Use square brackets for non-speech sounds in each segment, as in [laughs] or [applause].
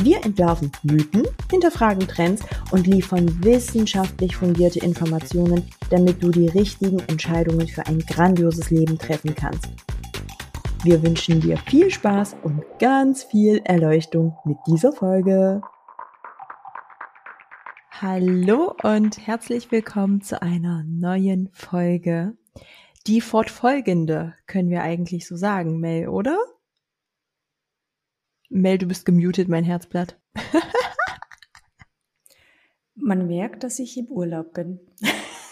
Wir entwerfen Mythen, hinterfragen Trends und liefern wissenschaftlich fundierte Informationen, damit du die richtigen Entscheidungen für ein grandioses Leben treffen kannst. Wir wünschen dir viel Spaß und ganz viel Erleuchtung mit dieser Folge. Hallo und herzlich willkommen zu einer neuen Folge. Die fortfolgende können wir eigentlich so sagen, Mel, oder? Mel, du bist gemutet, mein Herzblatt. [laughs] Man merkt, dass ich im Urlaub bin.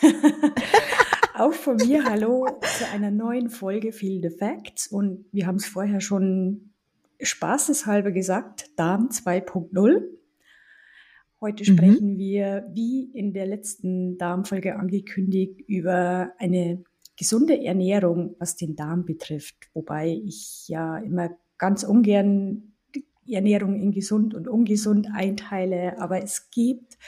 [laughs] Auch von mir hallo zu einer neuen Folge Feel the Facts. Und wir haben es vorher schon spaßeshalber gesagt, Darm 2.0. Heute mhm. sprechen mhm. wir, wie in der letzten Darmfolge angekündigt, über eine gesunde Ernährung, was den Darm betrifft. Wobei ich ja immer ganz ungern Ernährung in gesund und ungesund einteile. Aber es gibt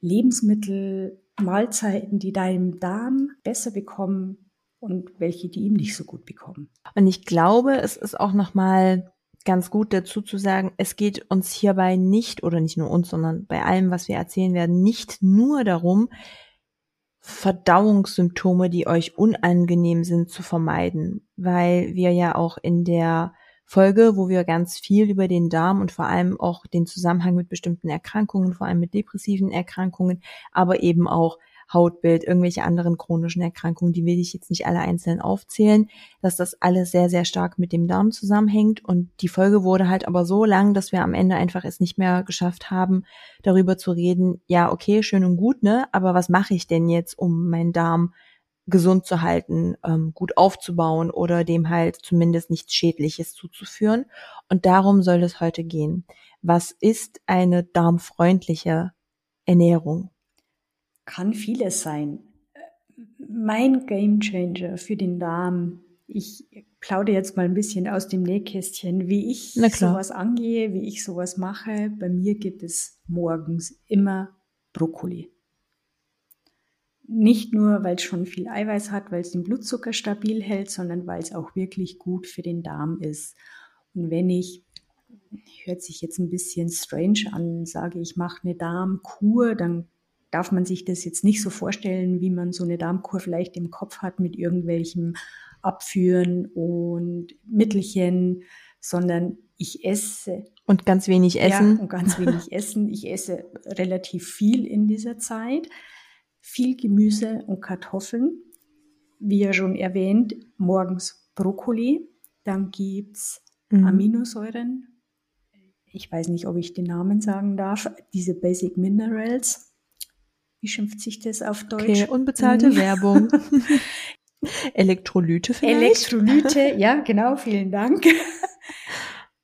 Lebensmittel, Mahlzeiten, die deinem Darm besser bekommen und welche, die ihm nicht so gut bekommen. Und ich glaube, es ist auch nochmal ganz gut dazu zu sagen, es geht uns hierbei nicht, oder nicht nur uns, sondern bei allem, was wir erzählen werden, nicht nur darum, Verdauungssymptome, die euch unangenehm sind, zu vermeiden, weil wir ja auch in der Folge, wo wir ganz viel über den Darm und vor allem auch den Zusammenhang mit bestimmten Erkrankungen, vor allem mit depressiven Erkrankungen, aber eben auch Hautbild, irgendwelche anderen chronischen Erkrankungen, die will ich jetzt nicht alle einzeln aufzählen, dass das alles sehr, sehr stark mit dem Darm zusammenhängt. Und die Folge wurde halt aber so lang, dass wir am Ende einfach es nicht mehr geschafft haben, darüber zu reden, ja, okay, schön und gut, ne? Aber was mache ich denn jetzt, um meinen Darm gesund zu halten, ähm, gut aufzubauen oder dem halt zumindest nichts Schädliches zuzuführen. Und darum soll es heute gehen. Was ist eine darmfreundliche Ernährung? Kann vieles sein. Mein Gamechanger für den Darm, ich plaudere jetzt mal ein bisschen aus dem Nähkästchen, wie ich sowas angehe, wie ich sowas mache. Bei mir gibt es morgens immer Brokkoli. Nicht nur, weil es schon viel Eiweiß hat, weil es den Blutzucker stabil hält, sondern weil es auch wirklich gut für den Darm ist. Und wenn ich, hört sich jetzt ein bisschen strange an, sage ich mache eine Darmkur, dann darf man sich das jetzt nicht so vorstellen, wie man so eine Darmkur vielleicht im Kopf hat mit irgendwelchem Abführen und Mittelchen, sondern ich esse. Und ganz wenig essen. Ja, und ganz wenig [laughs] essen. Ich esse relativ viel in dieser Zeit viel Gemüse und Kartoffeln. Wie ja schon erwähnt, morgens Brokkoli. Dann gibt's mhm. Aminosäuren. Ich weiß nicht, ob ich den Namen sagen darf. Diese Basic Minerals. Wie schimpft sich das auf Deutsch? Okay, unbezahlte mhm. Werbung. [laughs] Elektrolyte vielleicht? Elektrolyte, [laughs] ja, genau, vielen Dank.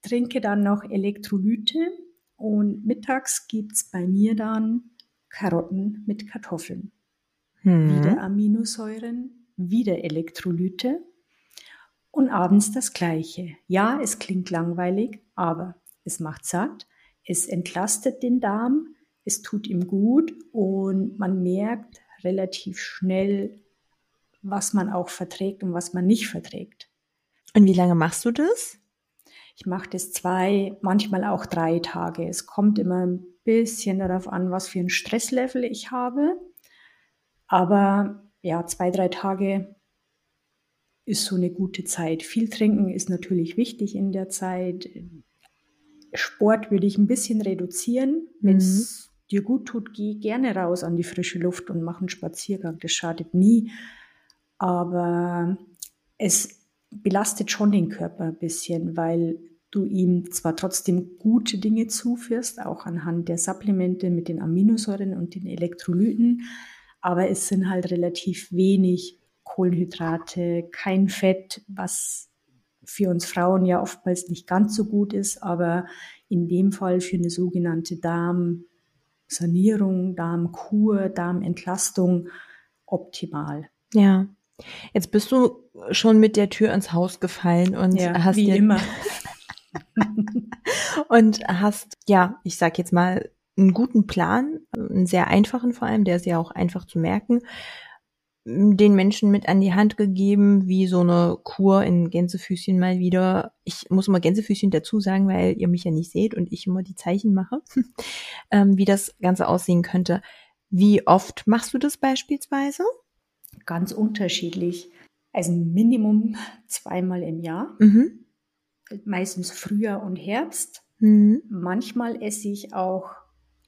Trinke dann noch Elektrolyte und mittags gibt's bei mir dann Karotten mit Kartoffeln. Mhm. Wieder Aminosäuren, wieder Elektrolyte und abends das Gleiche. Ja, es klingt langweilig, aber es macht satt, es entlastet den Darm, es tut ihm gut und man merkt relativ schnell, was man auch verträgt und was man nicht verträgt. Und wie lange machst du das? Ich mache das zwei, manchmal auch drei Tage. Es kommt immer ein bisschen darauf an, was für ein Stresslevel ich habe. Aber ja, zwei, drei Tage ist so eine gute Zeit. Viel trinken ist natürlich wichtig in der Zeit. Sport würde ich ein bisschen reduzieren. Wenn es mhm. dir gut tut, geh gerne raus an die frische Luft und mach einen Spaziergang. Das schadet nie. Aber es belastet schon den Körper ein bisschen, weil du ihm zwar trotzdem gute Dinge zuführst, auch anhand der Supplemente mit den Aminosäuren und den Elektrolyten, aber es sind halt relativ wenig Kohlenhydrate, kein Fett, was für uns Frauen ja oftmals nicht ganz so gut ist, aber in dem Fall für eine sogenannte Darm Darmsanierung, Darmkur, Darmentlastung optimal. Ja. Jetzt bist du schon mit der Tür ins Haus gefallen und ja, hast wie dir immer. [laughs] [laughs] und hast ja, ich sag jetzt mal einen guten Plan, einen sehr einfachen vor allem, der ist ja auch einfach zu merken, den Menschen mit an die Hand gegeben, wie so eine Kur in Gänsefüßchen mal wieder. Ich muss immer Gänsefüßchen dazu sagen, weil ihr mich ja nicht seht und ich immer die Zeichen mache, [laughs] ähm, wie das Ganze aussehen könnte. Wie oft machst du das beispielsweise? Ganz unterschiedlich. Also Minimum [laughs] zweimal im Jahr. Mhm. Meistens Frühjahr und Herbst. Mhm. Manchmal esse ich auch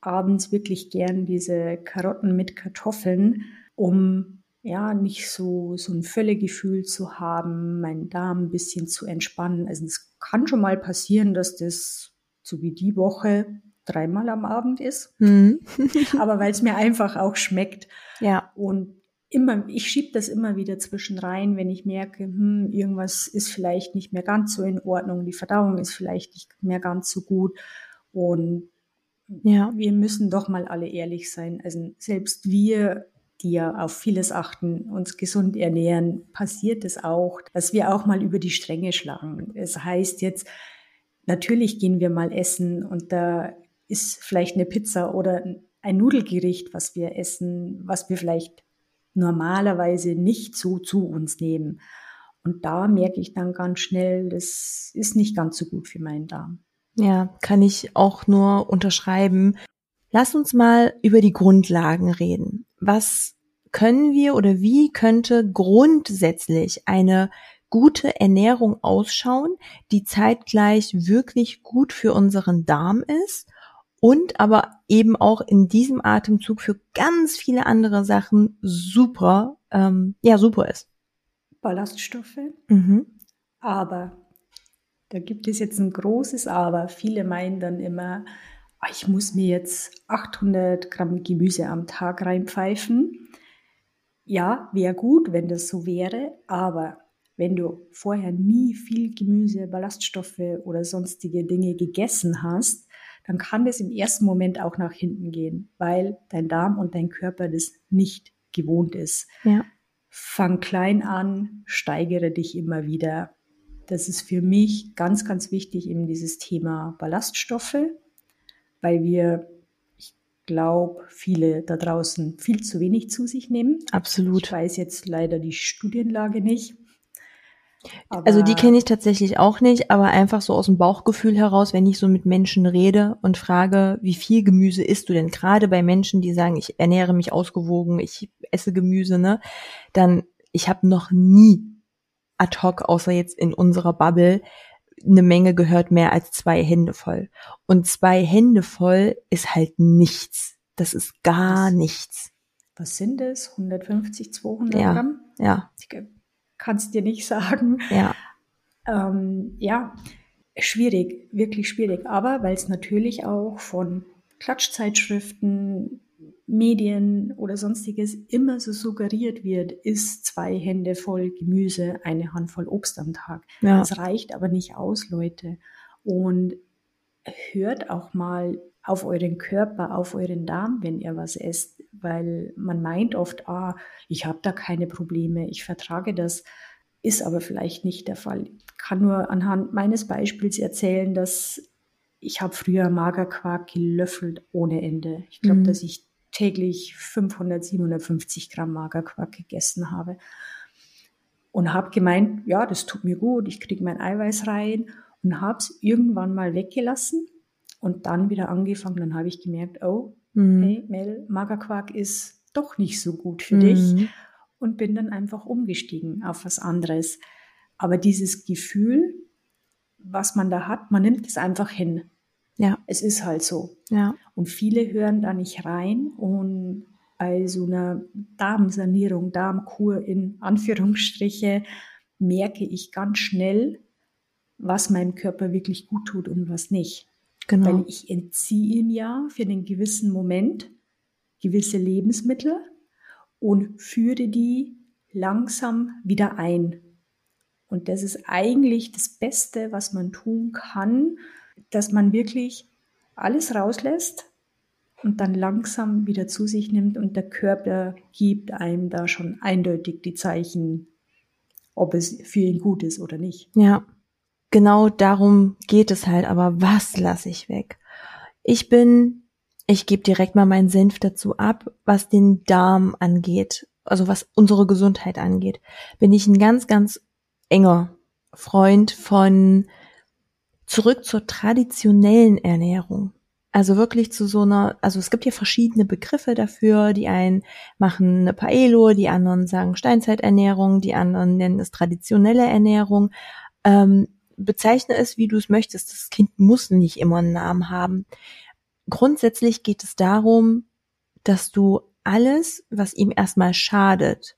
abends wirklich gern diese Karotten mit Kartoffeln, um ja, nicht so, so ein Völlegefühl zu haben, meinen Darm ein bisschen zu entspannen. Also es kann schon mal passieren, dass das so wie die Woche dreimal am Abend ist. Mhm. [laughs] Aber weil es mir einfach auch schmeckt. Ja. Und immer, ich schiebe das immer wieder zwischen rein, wenn ich merke, hm, irgendwas ist vielleicht nicht mehr ganz so in Ordnung, die Verdauung ist vielleicht nicht mehr ganz so gut. Und ja. wir müssen doch mal alle ehrlich sein. Also selbst wir die ja auf vieles achten, uns gesund ernähren, passiert es auch, dass wir auch mal über die Stränge schlagen. Es heißt jetzt, natürlich gehen wir mal essen und da ist vielleicht eine Pizza oder ein Nudelgericht, was wir essen, was wir vielleicht normalerweise nicht so zu uns nehmen. Und da merke ich dann ganz schnell, das ist nicht ganz so gut für meinen Darm. Ja, kann ich auch nur unterschreiben. Lass uns mal über die Grundlagen reden. Was können wir oder wie könnte grundsätzlich eine gute Ernährung ausschauen, die zeitgleich wirklich gut für unseren Darm ist und aber eben auch in diesem Atemzug für ganz viele andere Sachen super, ähm, ja, super ist. Ballaststoffe. Mhm. Aber, da gibt es jetzt ein großes Aber. Viele meinen dann immer, Ah, ich muss mir jetzt 800 Gramm Gemüse am Tag reinpfeifen. Ja, wäre gut, wenn das so wäre, aber wenn du vorher nie viel Gemüse, Ballaststoffe oder sonstige Dinge gegessen hast, dann kann das im ersten Moment auch nach hinten gehen, weil dein Darm und dein Körper das nicht gewohnt ist. Ja. Fang klein an, steigere dich immer wieder. Das ist für mich ganz, ganz wichtig, eben dieses Thema Ballaststoffe weil wir, ich glaube, viele da draußen viel zu wenig zu sich nehmen. Absolut. Ich weiß jetzt leider die Studienlage nicht. Also die kenne ich tatsächlich auch nicht, aber einfach so aus dem Bauchgefühl heraus, wenn ich so mit Menschen rede und frage, wie viel Gemüse isst du denn? Gerade bei Menschen, die sagen, ich ernähre mich ausgewogen, ich esse Gemüse, ne? Dann, ich habe noch nie ad hoc, außer jetzt in unserer Bubble, eine Menge gehört mehr als zwei Hände voll. Und zwei Hände voll ist halt nichts. Das ist gar nichts. Was sind es? 150, 200 ja, Gramm? Ja. Ich kann es dir nicht sagen. Ja. Ähm, ja, schwierig, wirklich schwierig. Aber weil es natürlich auch von Klatschzeitschriften, Medien oder sonstiges immer so suggeriert wird, ist zwei Hände voll Gemüse, eine Handvoll Obst am Tag. Ja. Das reicht aber nicht aus, Leute. Und hört auch mal auf euren Körper, auf euren Darm, wenn ihr was esst, weil man meint oft, ah, ich habe da keine Probleme, ich vertrage das, ist aber vielleicht nicht der Fall. Ich kann nur anhand meines Beispiels erzählen, dass ich habe früher Magerquark gelöffelt ohne Ende. Ich glaube, mhm. dass ich täglich 500, 750 Gramm Magerquark gegessen habe. Und habe gemeint, ja, das tut mir gut, ich kriege mein Eiweiß rein und habe es irgendwann mal weggelassen und dann wieder angefangen. Dann habe ich gemerkt, oh, mhm. hey Mel, Magerquark ist doch nicht so gut für mhm. dich und bin dann einfach umgestiegen auf was anderes. Aber dieses Gefühl, was man da hat, man nimmt es einfach hin. Ja. Es ist halt so. Ja. Und viele hören da nicht rein und bei so einer Darmsanierung, Darmkur in Anführungsstriche, merke ich ganz schnell, was meinem Körper wirklich gut tut und was nicht. Genau. Weil ich entziehe ihm ja für einen gewissen Moment gewisse Lebensmittel und führe die langsam wieder ein. Und das ist eigentlich das Beste, was man tun kann, dass man wirklich alles rauslässt, und dann langsam wieder zu sich nimmt und der Körper gibt einem da schon eindeutig die Zeichen, ob es für ihn gut ist oder nicht. Ja, genau darum geht es halt, aber was lasse ich weg? Ich bin, ich gebe direkt mal meinen Senf dazu ab, was den Darm angeht, also was unsere Gesundheit angeht, bin ich ein ganz, ganz enger Freund von zurück zur traditionellen Ernährung. Also wirklich zu so einer, also es gibt ja verschiedene Begriffe dafür. Die einen machen eine Paelo, die anderen sagen Steinzeiternährung, die anderen nennen es traditionelle Ernährung. Ähm, bezeichne es, wie du es möchtest. Das Kind muss nicht immer einen Namen haben. Grundsätzlich geht es darum, dass du alles, was ihm erstmal schadet,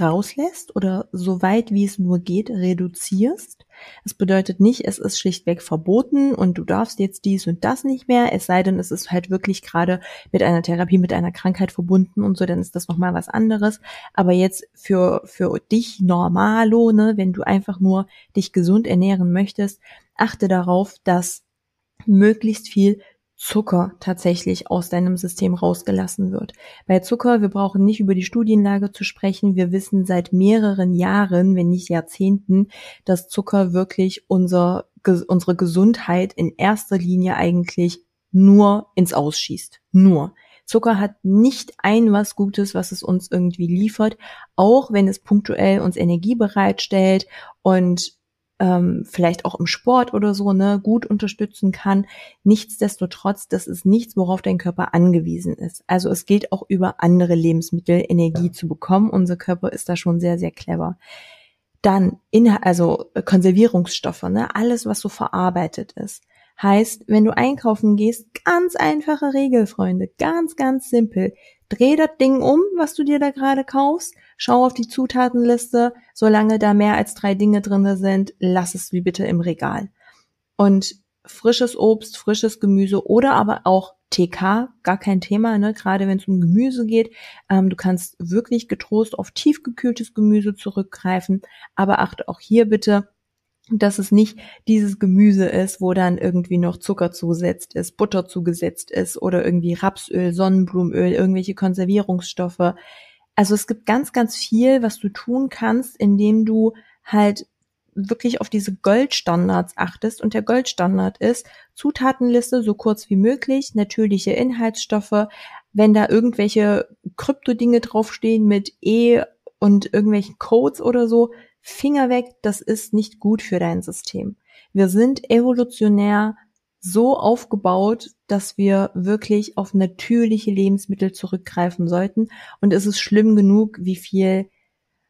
rauslässt oder so weit wie es nur geht reduzierst. Es bedeutet nicht, es ist schlichtweg verboten und du darfst jetzt dies und das nicht mehr, es sei denn, es ist halt wirklich gerade mit einer Therapie, mit einer Krankheit verbunden und so, dann ist das nochmal was anderes. Aber jetzt für, für dich normalo, ne, wenn du einfach nur dich gesund ernähren möchtest, achte darauf, dass möglichst viel Zucker tatsächlich aus deinem System rausgelassen wird. Bei Zucker, wir brauchen nicht über die Studienlage zu sprechen. Wir wissen seit mehreren Jahren, wenn nicht Jahrzehnten, dass Zucker wirklich unser, unsere Gesundheit in erster Linie eigentlich nur ins Ausschießt. Nur. Zucker hat nicht ein was Gutes, was es uns irgendwie liefert, auch wenn es punktuell uns Energie bereitstellt und ähm, vielleicht auch im Sport oder so, ne, gut unterstützen kann. Nichtsdestotrotz, das ist nichts, worauf dein Körper angewiesen ist. Also es gilt auch über andere Lebensmittel Energie ja. zu bekommen. Unser Körper ist da schon sehr, sehr clever. Dann, in, also Konservierungsstoffe, ne, alles, was so verarbeitet ist. Heißt, wenn du einkaufen gehst, ganz einfache Regel, Freunde, ganz, ganz simpel. Dreh das Ding um, was du dir da gerade kaufst, schau auf die Zutatenliste, solange da mehr als drei Dinge drinne sind, lass es wie bitte im Regal. Und frisches Obst, frisches Gemüse oder aber auch TK, gar kein Thema, ne? gerade wenn es um Gemüse geht. Ähm, du kannst wirklich getrost auf tiefgekühltes Gemüse zurückgreifen, aber achte auch hier bitte, dass es nicht dieses Gemüse ist, wo dann irgendwie noch Zucker zugesetzt ist, Butter zugesetzt ist oder irgendwie Rapsöl, Sonnenblumenöl, irgendwelche Konservierungsstoffe. Also es gibt ganz, ganz viel, was du tun kannst, indem du halt wirklich auf diese Goldstandards achtest. Und der Goldstandard ist Zutatenliste so kurz wie möglich, natürliche Inhaltsstoffe. Wenn da irgendwelche Kryptodinge draufstehen mit E und irgendwelchen Codes oder so, Finger weg, das ist nicht gut für dein System. Wir sind evolutionär so aufgebaut, dass wir wirklich auf natürliche Lebensmittel zurückgreifen sollten. Und es ist schlimm genug, wie viel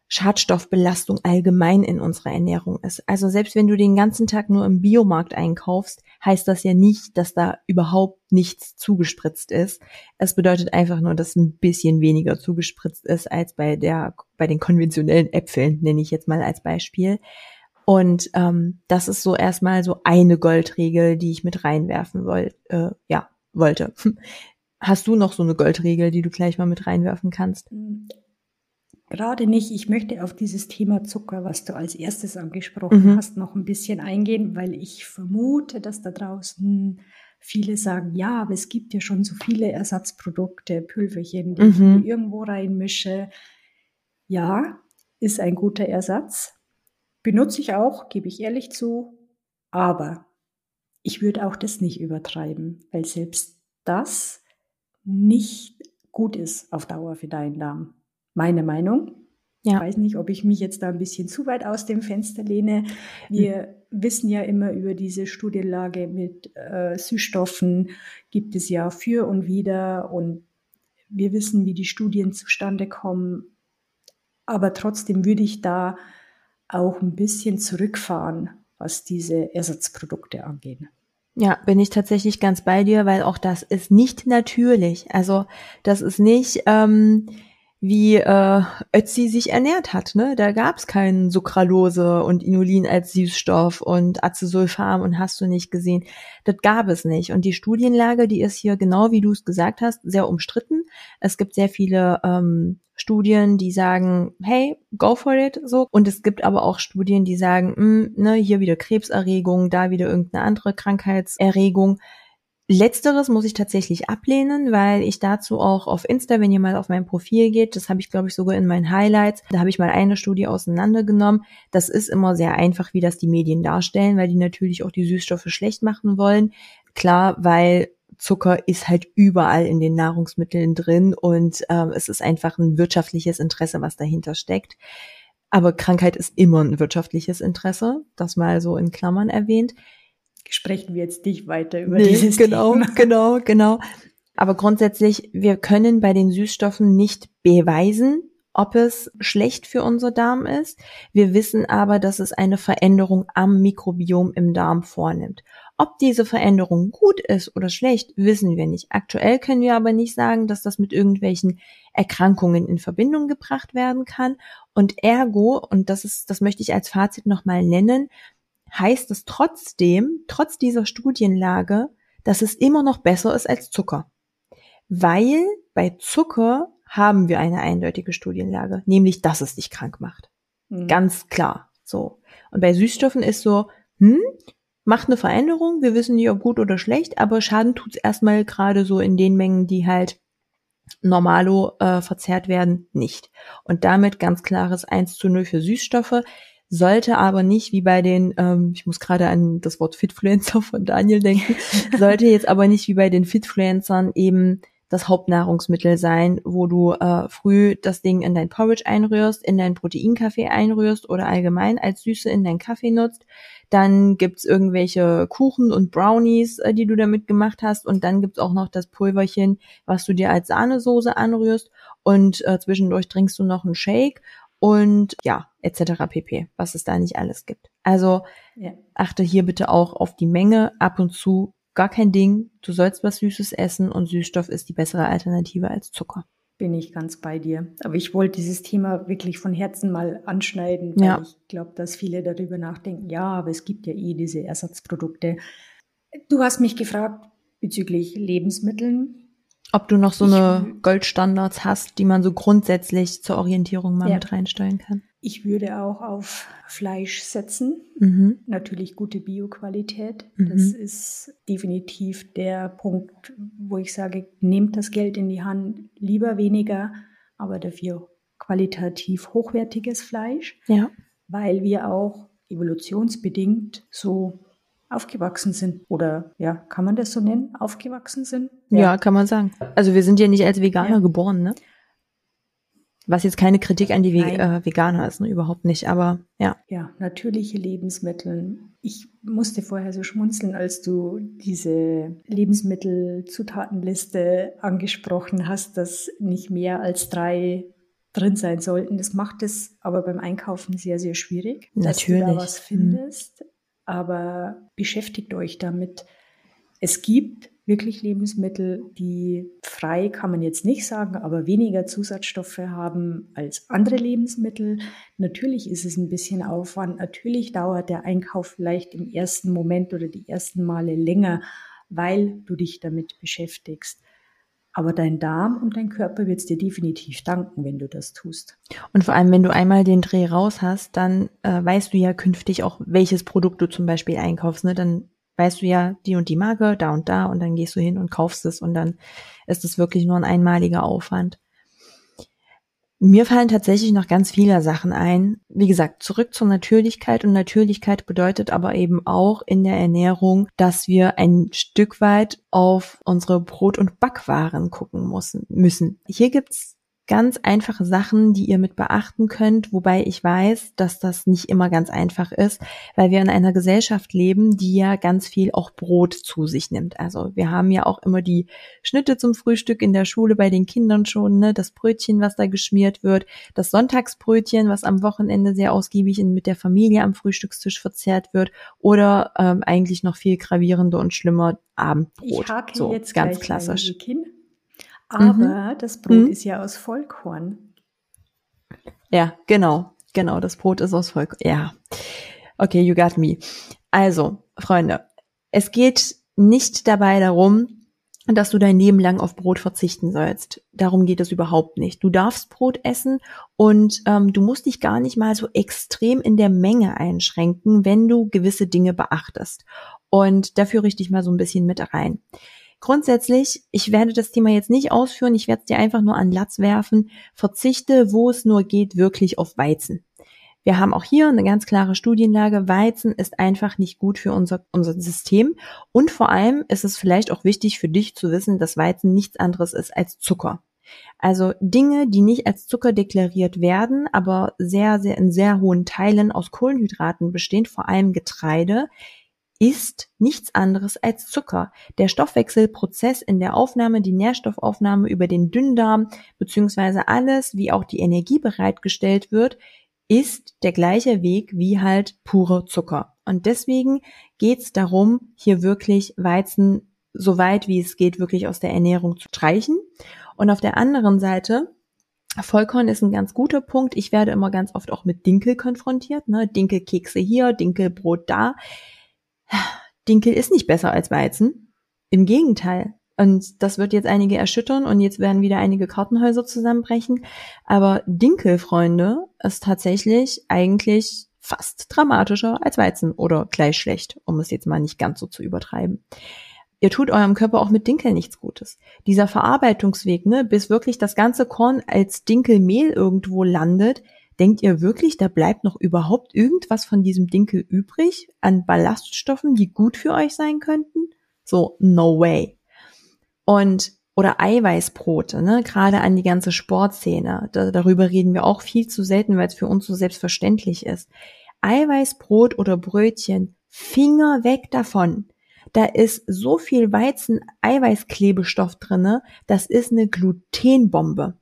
Schadstoffbelastung allgemein in unserer Ernährung ist. Also selbst wenn du den ganzen Tag nur im Biomarkt einkaufst, heißt das ja nicht, dass da überhaupt nichts zugespritzt ist. Es bedeutet einfach nur, dass ein bisschen weniger zugespritzt ist als bei der, bei den konventionellen Äpfeln, nenne ich jetzt mal als Beispiel. Und ähm, das ist so erstmal so eine Goldregel, die ich mit reinwerfen wollte. Äh, ja, wollte. [laughs] Hast du noch so eine Goldregel, die du gleich mal mit reinwerfen kannst? Gerade nicht. Ich möchte auf dieses Thema Zucker, was du als erstes angesprochen mhm. hast, noch ein bisschen eingehen, weil ich vermute, dass da draußen viele sagen, ja, aber es gibt ja schon so viele Ersatzprodukte, Pülverchen, die mhm. ich irgendwo reinmische. Ja, ist ein guter Ersatz. Benutze ich auch, gebe ich ehrlich zu. Aber ich würde auch das nicht übertreiben, weil selbst das nicht gut ist auf Dauer für deinen Darm. Meine Meinung. Ja. Ich weiß nicht, ob ich mich jetzt da ein bisschen zu weit aus dem Fenster lehne. Wir mhm. wissen ja immer über diese Studienlage mit äh, Süßstoffen, gibt es ja für und wieder und wir wissen, wie die Studien zustande kommen. Aber trotzdem würde ich da auch ein bisschen zurückfahren, was diese Ersatzprodukte angeht. Ja, bin ich tatsächlich ganz bei dir, weil auch das ist nicht natürlich. Also das ist nicht ähm, wie äh, Ötzi sich ernährt hat. Ne? Da gab's keinen Sucralose und Inulin als Süßstoff und Acesulfam und hast du nicht gesehen. Das gab es nicht. Und die Studienlage, die ist hier genau wie du es gesagt hast, sehr umstritten. Es gibt sehr viele ähm, Studien, die sagen, hey, go for it, so. Und es gibt aber auch Studien, die sagen, mh, hm, ne, hier wieder Krebserregung, da wieder irgendeine andere Krankheitserregung Letzteres muss ich tatsächlich ablehnen, weil ich dazu auch auf Insta, wenn ihr mal auf mein Profil geht, das habe ich glaube ich sogar in meinen Highlights, da habe ich mal eine Studie auseinandergenommen. Das ist immer sehr einfach, wie das die Medien darstellen, weil die natürlich auch die Süßstoffe schlecht machen wollen. Klar, weil Zucker ist halt überall in den Nahrungsmitteln drin und ähm, es ist einfach ein wirtschaftliches Interesse, was dahinter steckt. Aber Krankheit ist immer ein wirtschaftliches Interesse, das mal so in Klammern erwähnt. Sprechen wir jetzt nicht weiter über nee, dieses genau, Thema. [laughs] Genau, genau, Aber grundsätzlich, wir können bei den Süßstoffen nicht beweisen, ob es schlecht für unser Darm ist. Wir wissen aber, dass es eine Veränderung am Mikrobiom im Darm vornimmt. Ob diese Veränderung gut ist oder schlecht, wissen wir nicht. Aktuell können wir aber nicht sagen, dass das mit irgendwelchen Erkrankungen in Verbindung gebracht werden kann. Und ergo, und das ist, das möchte ich als Fazit nochmal nennen, heißt es trotzdem, trotz dieser Studienlage, dass es immer noch besser ist als Zucker. Weil bei Zucker haben wir eine eindeutige Studienlage, nämlich, dass es dich krank macht. Mhm. Ganz klar. So. Und bei Süßstoffen ist so, hm, macht eine Veränderung, wir wissen nicht, ob gut oder schlecht, aber Schaden tut's erstmal gerade so in den Mengen, die halt normalo äh, verzehrt werden, nicht. Und damit ganz klares 1 zu 0 für Süßstoffe, sollte aber nicht wie bei den, ähm, ich muss gerade an das Wort Fitfluencer von Daniel denken, [laughs] sollte jetzt aber nicht wie bei den Fitfluencern eben das Hauptnahrungsmittel sein, wo du äh, früh das Ding in dein Porridge einrührst, in dein Proteinkaffee einrührst oder allgemein als Süße in deinen Kaffee nutzt. Dann gibt's irgendwelche Kuchen und Brownies, äh, die du damit gemacht hast. Und dann gibt's auch noch das Pulverchen, was du dir als Sahnesoße anrührst. Und äh, zwischendurch trinkst du noch einen Shake und ja, etc. pp, was es da nicht alles gibt. Also ja. achte hier bitte auch auf die Menge. Ab und zu gar kein Ding, du sollst was Süßes essen und Süßstoff ist die bessere Alternative als Zucker. Bin ich ganz bei dir. Aber ich wollte dieses Thema wirklich von Herzen mal anschneiden, weil ja. ich glaube, dass viele darüber nachdenken, ja, aber es gibt ja eh diese Ersatzprodukte. Du hast mich gefragt bezüglich Lebensmitteln. Ob du noch so ich, eine Goldstandards hast, die man so grundsätzlich zur Orientierung mal ja. mit reinstellen kann? Ich würde auch auf Fleisch setzen. Mhm. Natürlich gute Bioqualität. Mhm. Das ist definitiv der Punkt, wo ich sage, nehmt das Geld in die Hand, lieber weniger, aber dafür qualitativ hochwertiges Fleisch. Ja. Weil wir auch evolutionsbedingt so aufgewachsen sind. Oder ja, kann man das so nennen? Aufgewachsen sind? Ja, ja kann man sagen. Also wir sind ja nicht als Veganer ja. geboren, ne? Was jetzt keine Kritik an die Ve äh, Veganer ist, ne, überhaupt nicht, aber ja. Ja, natürliche Lebensmittel. Ich musste vorher so schmunzeln, als du diese Lebensmittelzutatenliste angesprochen hast, dass nicht mehr als drei drin sein sollten. Das macht es aber beim Einkaufen sehr, sehr schwierig, Natürlich. dass du da was mhm. findest. Mhm. Aber beschäftigt euch damit. Es gibt wirklich Lebensmittel, die frei kann man jetzt nicht sagen, aber weniger Zusatzstoffe haben als andere Lebensmittel. Natürlich ist es ein bisschen Aufwand. Natürlich dauert der Einkauf vielleicht im ersten Moment oder die ersten Male länger, weil du dich damit beschäftigst. Aber dein Darm und dein Körper wird es dir definitiv danken, wenn du das tust. Und vor allem, wenn du einmal den Dreh raus hast, dann äh, weißt du ja künftig auch, welches Produkt du zum Beispiel einkaufst. Ne? Dann weißt du ja die und die Marke, da und da und dann gehst du hin und kaufst es und dann ist es wirklich nur ein einmaliger Aufwand. Mir fallen tatsächlich noch ganz viele Sachen ein. Wie gesagt, zurück zur Natürlichkeit und Natürlichkeit bedeutet aber eben auch in der Ernährung, dass wir ein Stück weit auf unsere Brot- und Backwaren gucken müssen. Hier gibt's ganz einfache Sachen, die ihr mit beachten könnt, wobei ich weiß, dass das nicht immer ganz einfach ist, weil wir in einer Gesellschaft leben, die ja ganz viel auch Brot zu sich nimmt. Also wir haben ja auch immer die Schnitte zum Frühstück in der Schule bei den Kindern schon, ne, das Brötchen, was da geschmiert wird, das Sonntagsbrötchen, was am Wochenende sehr ausgiebig mit der Familie am Frühstückstisch verzehrt wird, oder ähm, eigentlich noch viel gravierender und schlimmer Abendbrot. Ich hake so, jetzt ganz klassisch. Aber mhm. das Brot mhm. ist ja aus Vollkorn. Ja, genau. Genau, das Brot ist aus Vollkorn. Ja. Okay, you got me. Also, Freunde, es geht nicht dabei darum, dass du dein Leben lang auf Brot verzichten sollst. Darum geht es überhaupt nicht. Du darfst Brot essen und ähm, du musst dich gar nicht mal so extrem in der Menge einschränken, wenn du gewisse Dinge beachtest. Und dafür richte ich mal so ein bisschen mit rein. Grundsätzlich, ich werde das Thema jetzt nicht ausführen, ich werde es dir einfach nur an Latz werfen, verzichte, wo es nur geht, wirklich auf Weizen. Wir haben auch hier eine ganz klare Studienlage. Weizen ist einfach nicht gut für unser, unser System. Und vor allem ist es vielleicht auch wichtig für dich zu wissen, dass Weizen nichts anderes ist als Zucker. Also Dinge, die nicht als Zucker deklariert werden, aber sehr, sehr in sehr hohen Teilen aus Kohlenhydraten bestehen, vor allem Getreide, ist nichts anderes als Zucker. Der Stoffwechselprozess in der Aufnahme, die Nährstoffaufnahme über den Dünndarm, beziehungsweise alles, wie auch die Energie bereitgestellt wird, ist der gleiche Weg wie halt pure Zucker. Und deswegen geht es darum, hier wirklich Weizen so weit wie es geht wirklich aus der Ernährung zu streichen. Und auf der anderen Seite Vollkorn ist ein ganz guter Punkt. Ich werde immer ganz oft auch mit Dinkel konfrontiert. Ne? Dinkelkekse hier, Dinkelbrot da. Dinkel ist nicht besser als Weizen. Im Gegenteil. Und das wird jetzt einige erschüttern und jetzt werden wieder einige Kartenhäuser zusammenbrechen. Aber Dinkel, Freunde, ist tatsächlich eigentlich fast dramatischer als Weizen oder gleich schlecht, um es jetzt mal nicht ganz so zu übertreiben. Ihr tut eurem Körper auch mit Dinkel nichts Gutes. Dieser Verarbeitungsweg, ne, bis wirklich das ganze Korn als Dinkelmehl irgendwo landet, denkt ihr wirklich, da bleibt noch überhaupt irgendwas von diesem Dinkel übrig an Ballaststoffen, die gut für euch sein könnten? So, no way. Und oder Eiweißbrote, ne, gerade an die ganze Sportszene. Da, darüber reden wir auch viel zu selten, weil es für uns so selbstverständlich ist. Eiweißbrot oder Brötchen, Finger weg davon. Da ist so viel Weizen-Eiweißklebestoff drinne, das ist eine Glutenbombe.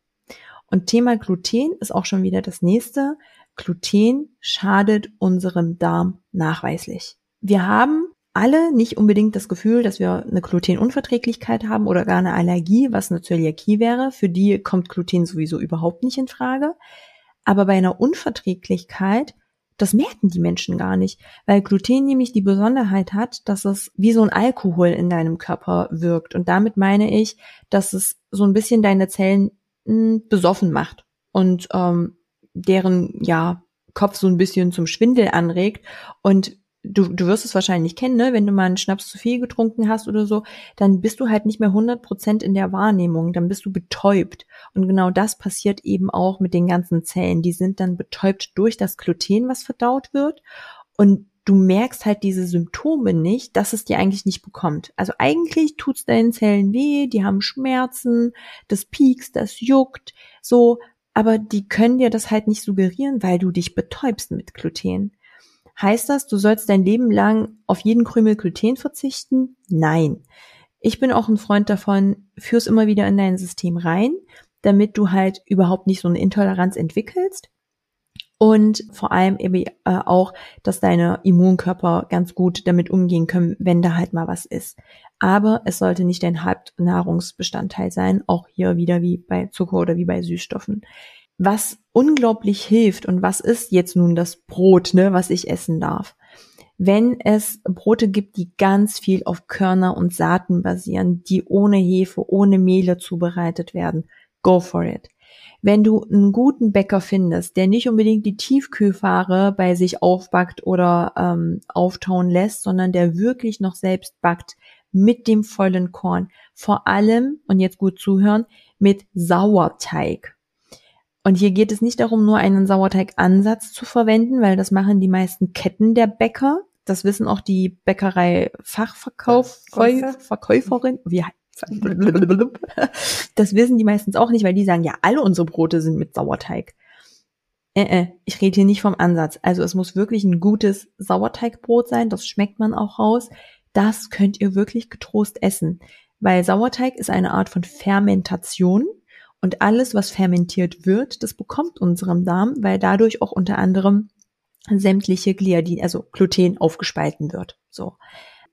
Und Thema Gluten ist auch schon wieder das nächste. Gluten schadet unserem Darm nachweislich. Wir haben alle nicht unbedingt das Gefühl, dass wir eine Glutenunverträglichkeit haben oder gar eine Allergie, was eine Zöliakie wäre. Für die kommt Gluten sowieso überhaupt nicht in Frage. Aber bei einer Unverträglichkeit, das merken die Menschen gar nicht, weil Gluten nämlich die Besonderheit hat, dass es wie so ein Alkohol in deinem Körper wirkt. Und damit meine ich, dass es so ein bisschen deine Zellen mh, besoffen macht und ähm, deren ja Kopf so ein bisschen zum Schwindel anregt. Und du, du wirst es wahrscheinlich kennen, ne? wenn du mal einen Schnaps zu viel getrunken hast oder so, dann bist du halt nicht mehr 100 Prozent in der Wahrnehmung, dann bist du betäubt. Und genau das passiert eben auch mit den ganzen Zellen. Die sind dann betäubt durch das Gluten, was verdaut wird. Und du merkst halt diese Symptome nicht, dass es dir eigentlich nicht bekommt. Also eigentlich tut's deinen Zellen weh, die haben Schmerzen, das piekst, das juckt, so, aber die können dir das halt nicht suggerieren, weil du dich betäubst mit Gluten. Heißt das, du sollst dein Leben lang auf jeden Krümel Gluten verzichten? Nein. Ich bin auch ein Freund davon, führ's immer wieder in dein System rein, damit du halt überhaupt nicht so eine Intoleranz entwickelst. Und vor allem eben äh, auch, dass deine Immunkörper ganz gut damit umgehen können, wenn da halt mal was ist. Aber es sollte nicht dein Hauptnahrungsbestandteil sein, auch hier wieder wie bei Zucker oder wie bei Süßstoffen was unglaublich hilft und was ist jetzt nun das Brot, ne, was ich essen darf. Wenn es Brote gibt, die ganz viel auf Körner und Saaten basieren, die ohne Hefe, ohne Mehle zubereitet werden, go for it. Wenn du einen guten Bäcker findest, der nicht unbedingt die Tiefkühlware bei sich aufbackt oder ähm, auftauen lässt, sondern der wirklich noch selbst backt mit dem vollen Korn, vor allem, und jetzt gut zuhören, mit Sauerteig. Und hier geht es nicht darum, nur einen Sauerteigansatz zu verwenden, weil das machen die meisten Ketten der Bäcker. Das wissen auch die Bäckerei Fachverkauf, Verkäuferin, wie [laughs] das wissen die meistens auch nicht, weil die sagen, ja, alle unsere Brote sind mit Sauerteig. Äh, äh, ich rede hier nicht vom Ansatz. Also es muss wirklich ein gutes Sauerteigbrot sein, das schmeckt man auch raus. Das könnt ihr wirklich getrost essen, weil Sauerteig ist eine Art von Fermentation und alles, was fermentiert wird, das bekommt unserem Darm, weil dadurch auch unter anderem sämtliche Gliadin, also Gluten aufgespalten wird. So.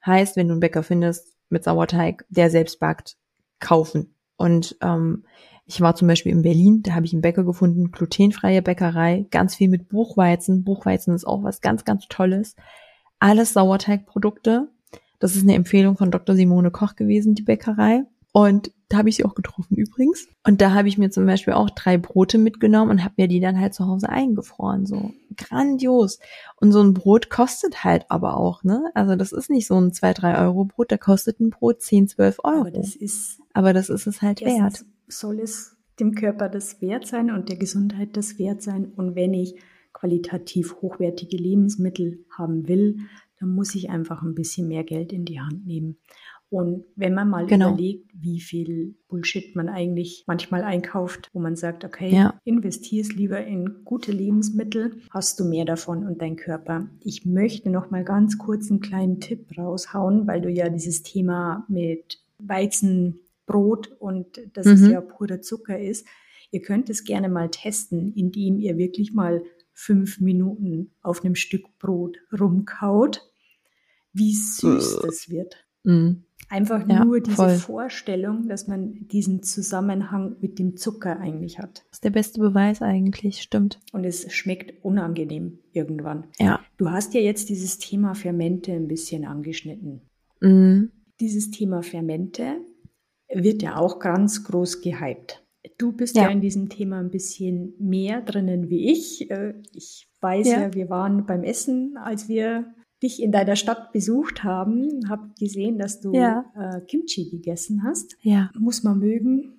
Heißt, wenn du einen Bäcker findest mit Sauerteig, der selbst backt, kaufen. Und ähm, ich war zum Beispiel in Berlin, da habe ich einen Bäcker gefunden, glutenfreie Bäckerei, ganz viel mit Buchweizen. Buchweizen ist auch was ganz, ganz Tolles. Alles Sauerteigprodukte. Das ist eine Empfehlung von Dr. Simone Koch gewesen, die Bäckerei. Und da habe ich sie auch getroffen übrigens. Und da habe ich mir zum Beispiel auch drei Brote mitgenommen und habe mir die dann halt zu Hause eingefroren. So grandios. Und so ein Brot kostet halt aber auch, ne? Also das ist nicht so ein 2, 3 Euro Brot, da kostet ein Brot 10, 12 Euro. Aber das ist, aber das ist es halt wert. Soll es dem Körper das wert sein und der Gesundheit das wert sein? Und wenn ich qualitativ hochwertige Lebensmittel haben will, dann muss ich einfach ein bisschen mehr Geld in die Hand nehmen. Und wenn man mal genau. überlegt, wie viel Bullshit man eigentlich manchmal einkauft, wo man sagt, okay, ja. investierst lieber in gute Lebensmittel, hast du mehr davon und dein Körper. Ich möchte noch mal ganz kurz einen kleinen Tipp raushauen, weil du ja dieses Thema mit Weizenbrot und dass mhm. es ja purer Zucker ist. Ihr könnt es gerne mal testen, indem ihr wirklich mal fünf Minuten auf einem Stück Brot rumkaut, wie süß äh. das wird. Mhm. Einfach ja, nur diese voll. Vorstellung, dass man diesen Zusammenhang mit dem Zucker eigentlich hat. Das ist der beste Beweis eigentlich, stimmt. Und es schmeckt unangenehm irgendwann. Ja. Du hast ja jetzt dieses Thema Fermente ein bisschen angeschnitten. Mhm. Dieses Thema Fermente wird ja auch ganz groß gehypt. Du bist ja. ja. in diesem Thema ein bisschen mehr drinnen wie ich. Äh, ich weiß ja. ja, wir waren beim Essen, als wir dich in deiner Stadt besucht haben, habe gesehen, dass du ja. äh, Kimchi gegessen hast. Ja. Muss man mögen.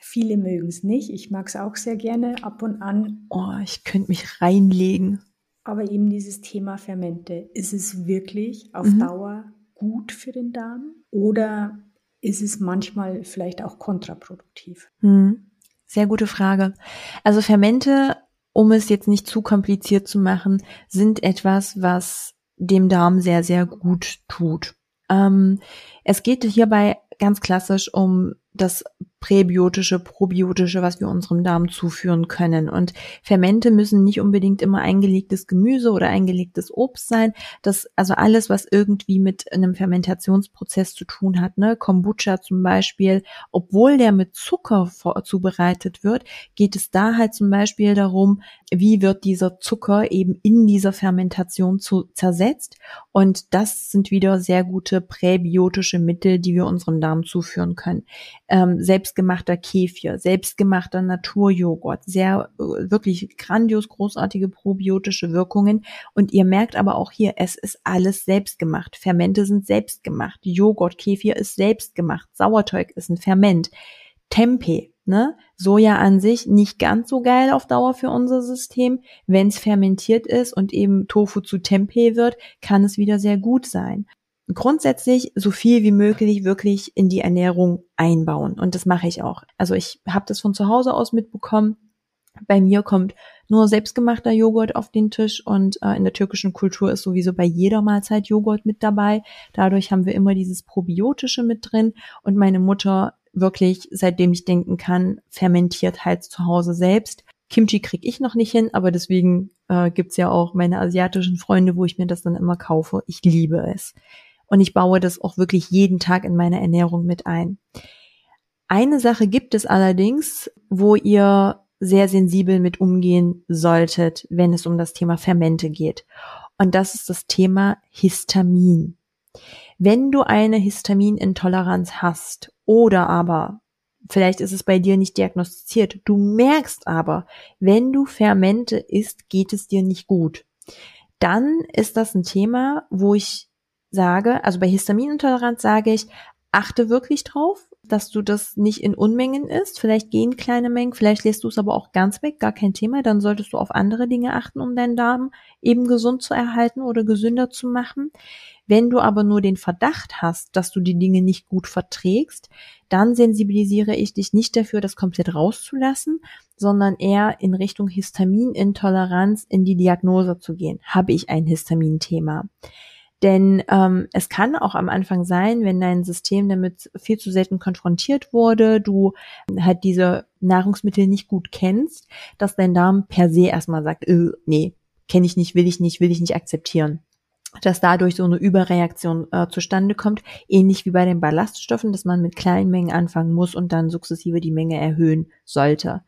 Viele mögen es nicht. Ich mag es auch sehr gerne ab und an. Oh, ich könnte mich reinlegen. Aber eben dieses Thema Fermente, ist es wirklich auf mhm. Dauer gut für den Darm oder ist es manchmal vielleicht auch kontraproduktiv? Mhm. Sehr gute Frage. Also Fermente, um es jetzt nicht zu kompliziert zu machen, sind etwas, was dem Darm sehr, sehr gut tut. Ähm, es geht hierbei ganz klassisch um das präbiotische, probiotische, was wir unserem Darm zuführen können. Und Fermente müssen nicht unbedingt immer eingelegtes Gemüse oder eingelegtes Obst sein. Das, also alles, was irgendwie mit einem Fermentationsprozess zu tun hat, ne, Kombucha zum Beispiel, obwohl der mit Zucker zubereitet wird, geht es da halt zum Beispiel darum, wie wird dieser Zucker eben in dieser Fermentation zu, zersetzt. Und das sind wieder sehr gute präbiotische Mittel, die wir unserem Darm zuführen können. Ähm, selbst selbstgemachter Kefir, selbstgemachter Naturjoghurt, sehr äh, wirklich grandios großartige probiotische Wirkungen. Und ihr merkt aber auch hier, es ist alles selbstgemacht. Fermente sind selbstgemacht. Joghurt, Kefir ist selbstgemacht. Sauerteig ist ein Ferment. Tempeh, ne? Soja an sich nicht ganz so geil auf Dauer für unser System. Wenn es fermentiert ist und eben Tofu zu Tempeh wird, kann es wieder sehr gut sein grundsätzlich so viel wie möglich wirklich in die Ernährung einbauen. Und das mache ich auch. Also ich habe das von zu Hause aus mitbekommen. Bei mir kommt nur selbstgemachter Joghurt auf den Tisch und äh, in der türkischen Kultur ist sowieso bei jeder Mahlzeit Joghurt mit dabei. Dadurch haben wir immer dieses Probiotische mit drin und meine Mutter wirklich, seitdem ich denken kann, fermentiert halt zu Hause selbst. Kimchi krieg ich noch nicht hin, aber deswegen äh, gibt's ja auch meine asiatischen Freunde, wo ich mir das dann immer kaufe. Ich liebe es und ich baue das auch wirklich jeden Tag in meine Ernährung mit ein. Eine Sache gibt es allerdings, wo ihr sehr sensibel mit umgehen solltet, wenn es um das Thema Fermente geht. Und das ist das Thema Histamin. Wenn du eine Histaminintoleranz hast oder aber vielleicht ist es bei dir nicht diagnostiziert, du merkst aber, wenn du Fermente isst, geht es dir nicht gut. Dann ist das ein Thema, wo ich sage, also bei Histaminintoleranz sage ich, achte wirklich drauf, dass du das nicht in Unmengen isst. Vielleicht gehen kleine Mengen, vielleicht lässt du es aber auch ganz weg, gar kein Thema. Dann solltest du auf andere Dinge achten, um deinen Darm eben gesund zu erhalten oder gesünder zu machen. Wenn du aber nur den Verdacht hast, dass du die Dinge nicht gut verträgst, dann sensibilisiere ich dich nicht dafür, das komplett rauszulassen, sondern eher in Richtung Histaminintoleranz in die Diagnose zu gehen. Habe ich ein Histaminthema? Denn ähm, es kann auch am Anfang sein, wenn dein System damit viel zu selten konfrontiert wurde, du halt diese Nahrungsmittel nicht gut kennst, dass dein Darm per se erstmal sagt, äh, nee, kenne ich nicht, will ich nicht, will ich nicht akzeptieren dass dadurch so eine Überreaktion äh, zustande kommt, ähnlich wie bei den Ballaststoffen, dass man mit kleinen Mengen anfangen muss und dann sukzessive die Menge erhöhen sollte.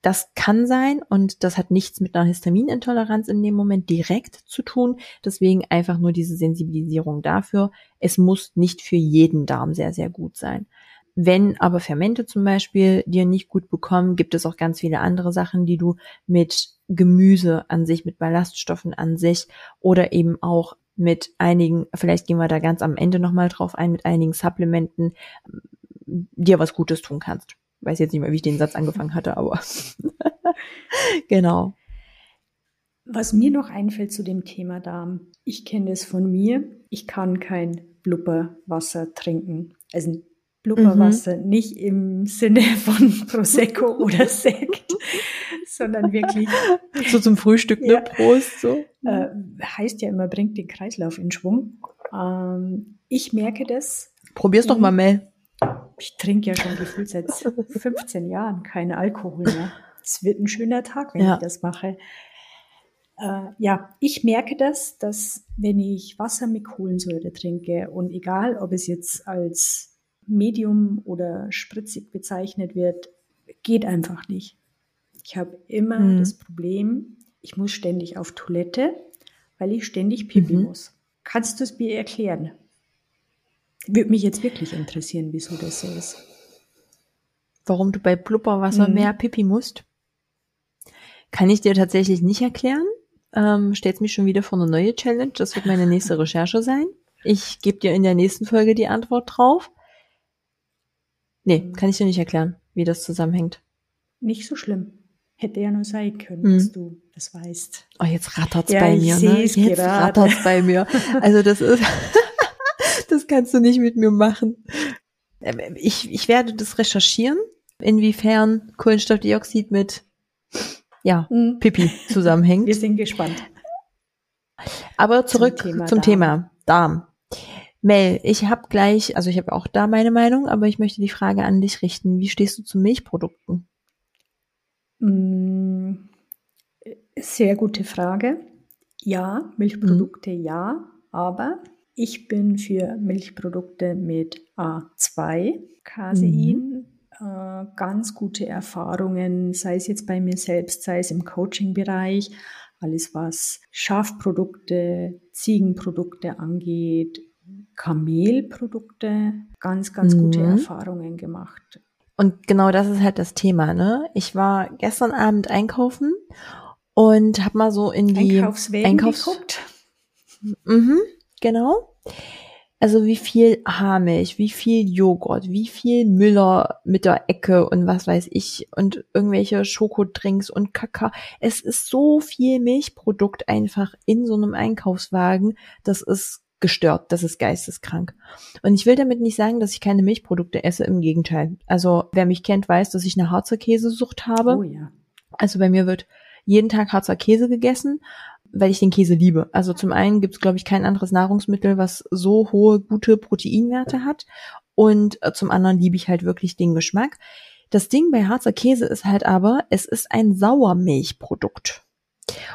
Das kann sein und das hat nichts mit einer Histaminintoleranz in dem Moment direkt zu tun. Deswegen einfach nur diese Sensibilisierung dafür. Es muss nicht für jeden Darm sehr, sehr gut sein. Wenn aber Fermente zum Beispiel dir nicht gut bekommen, gibt es auch ganz viele andere Sachen, die du mit Gemüse an sich, mit Ballaststoffen an sich oder eben auch mit einigen, vielleicht gehen wir da ganz am Ende nochmal drauf ein, mit einigen Supplementen dir was Gutes tun kannst. Weiß jetzt nicht mehr, wie ich den Satz angefangen hatte, aber [laughs] genau. Was mir noch einfällt zu dem Thema Darm, ich kenne es von mir, ich kann kein Blubberwasser trinken. Also Blubberwasser mhm. nicht im Sinne von Prosecco oder Sekt, [laughs] sondern wirklich. So zum Frühstück, ne? Ja. Prost, so. Äh, heißt ja immer, bringt den Kreislauf in Schwung. Ähm, ich merke das. Probier's doch mal, Mel. Ich trinke ja schon gefühlt seit 15 Jahren keinen Alkohol mehr. Es wird ein schöner Tag, wenn ja. ich das mache. Äh, ja, ich merke das, dass wenn ich Wasser mit Kohlensäure trinke und egal, ob es jetzt als Medium oder spritzig bezeichnet wird, geht einfach nicht. Ich habe immer mhm. das Problem, ich muss ständig auf Toilette, weil ich ständig pipi mhm. muss. Kannst du es mir erklären? Würde mich jetzt wirklich interessieren, wieso das so ist. Warum du bei Blubberwasser mhm. mehr Pipi musst? Kann ich dir tatsächlich nicht erklären. Ähm, stellt mich schon wieder vor eine neue Challenge. Das wird meine nächste [laughs] Recherche sein. Ich gebe dir in der nächsten Folge die Antwort drauf. Nee, mhm. kann ich dir nicht erklären, wie das zusammenhängt. Nicht so schlimm. Hätte ja nur sein können, mhm. dass du das weißt. Oh, jetzt rattert's ja, bei mir, ne? Jetzt gerade. rattert's bei mir. [laughs] Also das ist, [laughs] das kannst du nicht mit mir machen. Ähm, ich, ich werde das recherchieren, inwiefern Kohlenstoffdioxid mit ja, mhm. Pipi zusammenhängt. Wir sind gespannt. Aber zurück zum Thema, zum Darm. Thema Darm. Mel, ich habe gleich, also ich habe auch da meine Meinung, aber ich möchte die Frage an dich richten. Wie stehst du zu Milchprodukten? Mm, sehr gute Frage. Ja, Milchprodukte mhm. ja, aber ich bin für Milchprodukte mit A2 Casein. Mhm. Äh, ganz gute Erfahrungen, sei es jetzt bei mir selbst, sei es im Coaching-Bereich, alles was Schafprodukte, Ziegenprodukte angeht, Kamelprodukte, ganz, ganz mhm. gute Erfahrungen gemacht. Und genau das ist halt das Thema, ne? Ich war gestern Abend einkaufen und habe mal so in die Einkaufswägen Einkaufs geguckt. Mhm, genau. Also wie viel Haarmilch, wie viel Joghurt, wie viel Müller mit der Ecke und was weiß ich und irgendwelche Schokodrinks und Kakao. Es ist so viel Milchprodukt einfach in so einem Einkaufswagen. Das ist gestört, das ist geisteskrank. Und ich will damit nicht sagen, dass ich keine Milchprodukte esse, im Gegenteil. Also wer mich kennt, weiß, dass ich eine Harzer Käsesucht habe. Oh ja. Also bei mir wird jeden Tag Harzer Käse gegessen weil ich den Käse liebe. Also zum einen gibt es, glaube ich, kein anderes Nahrungsmittel, was so hohe, gute Proteinwerte hat. Und äh, zum anderen liebe ich halt wirklich den Geschmack. Das Ding bei Harzer Käse ist halt aber, es ist ein Sauermilchprodukt.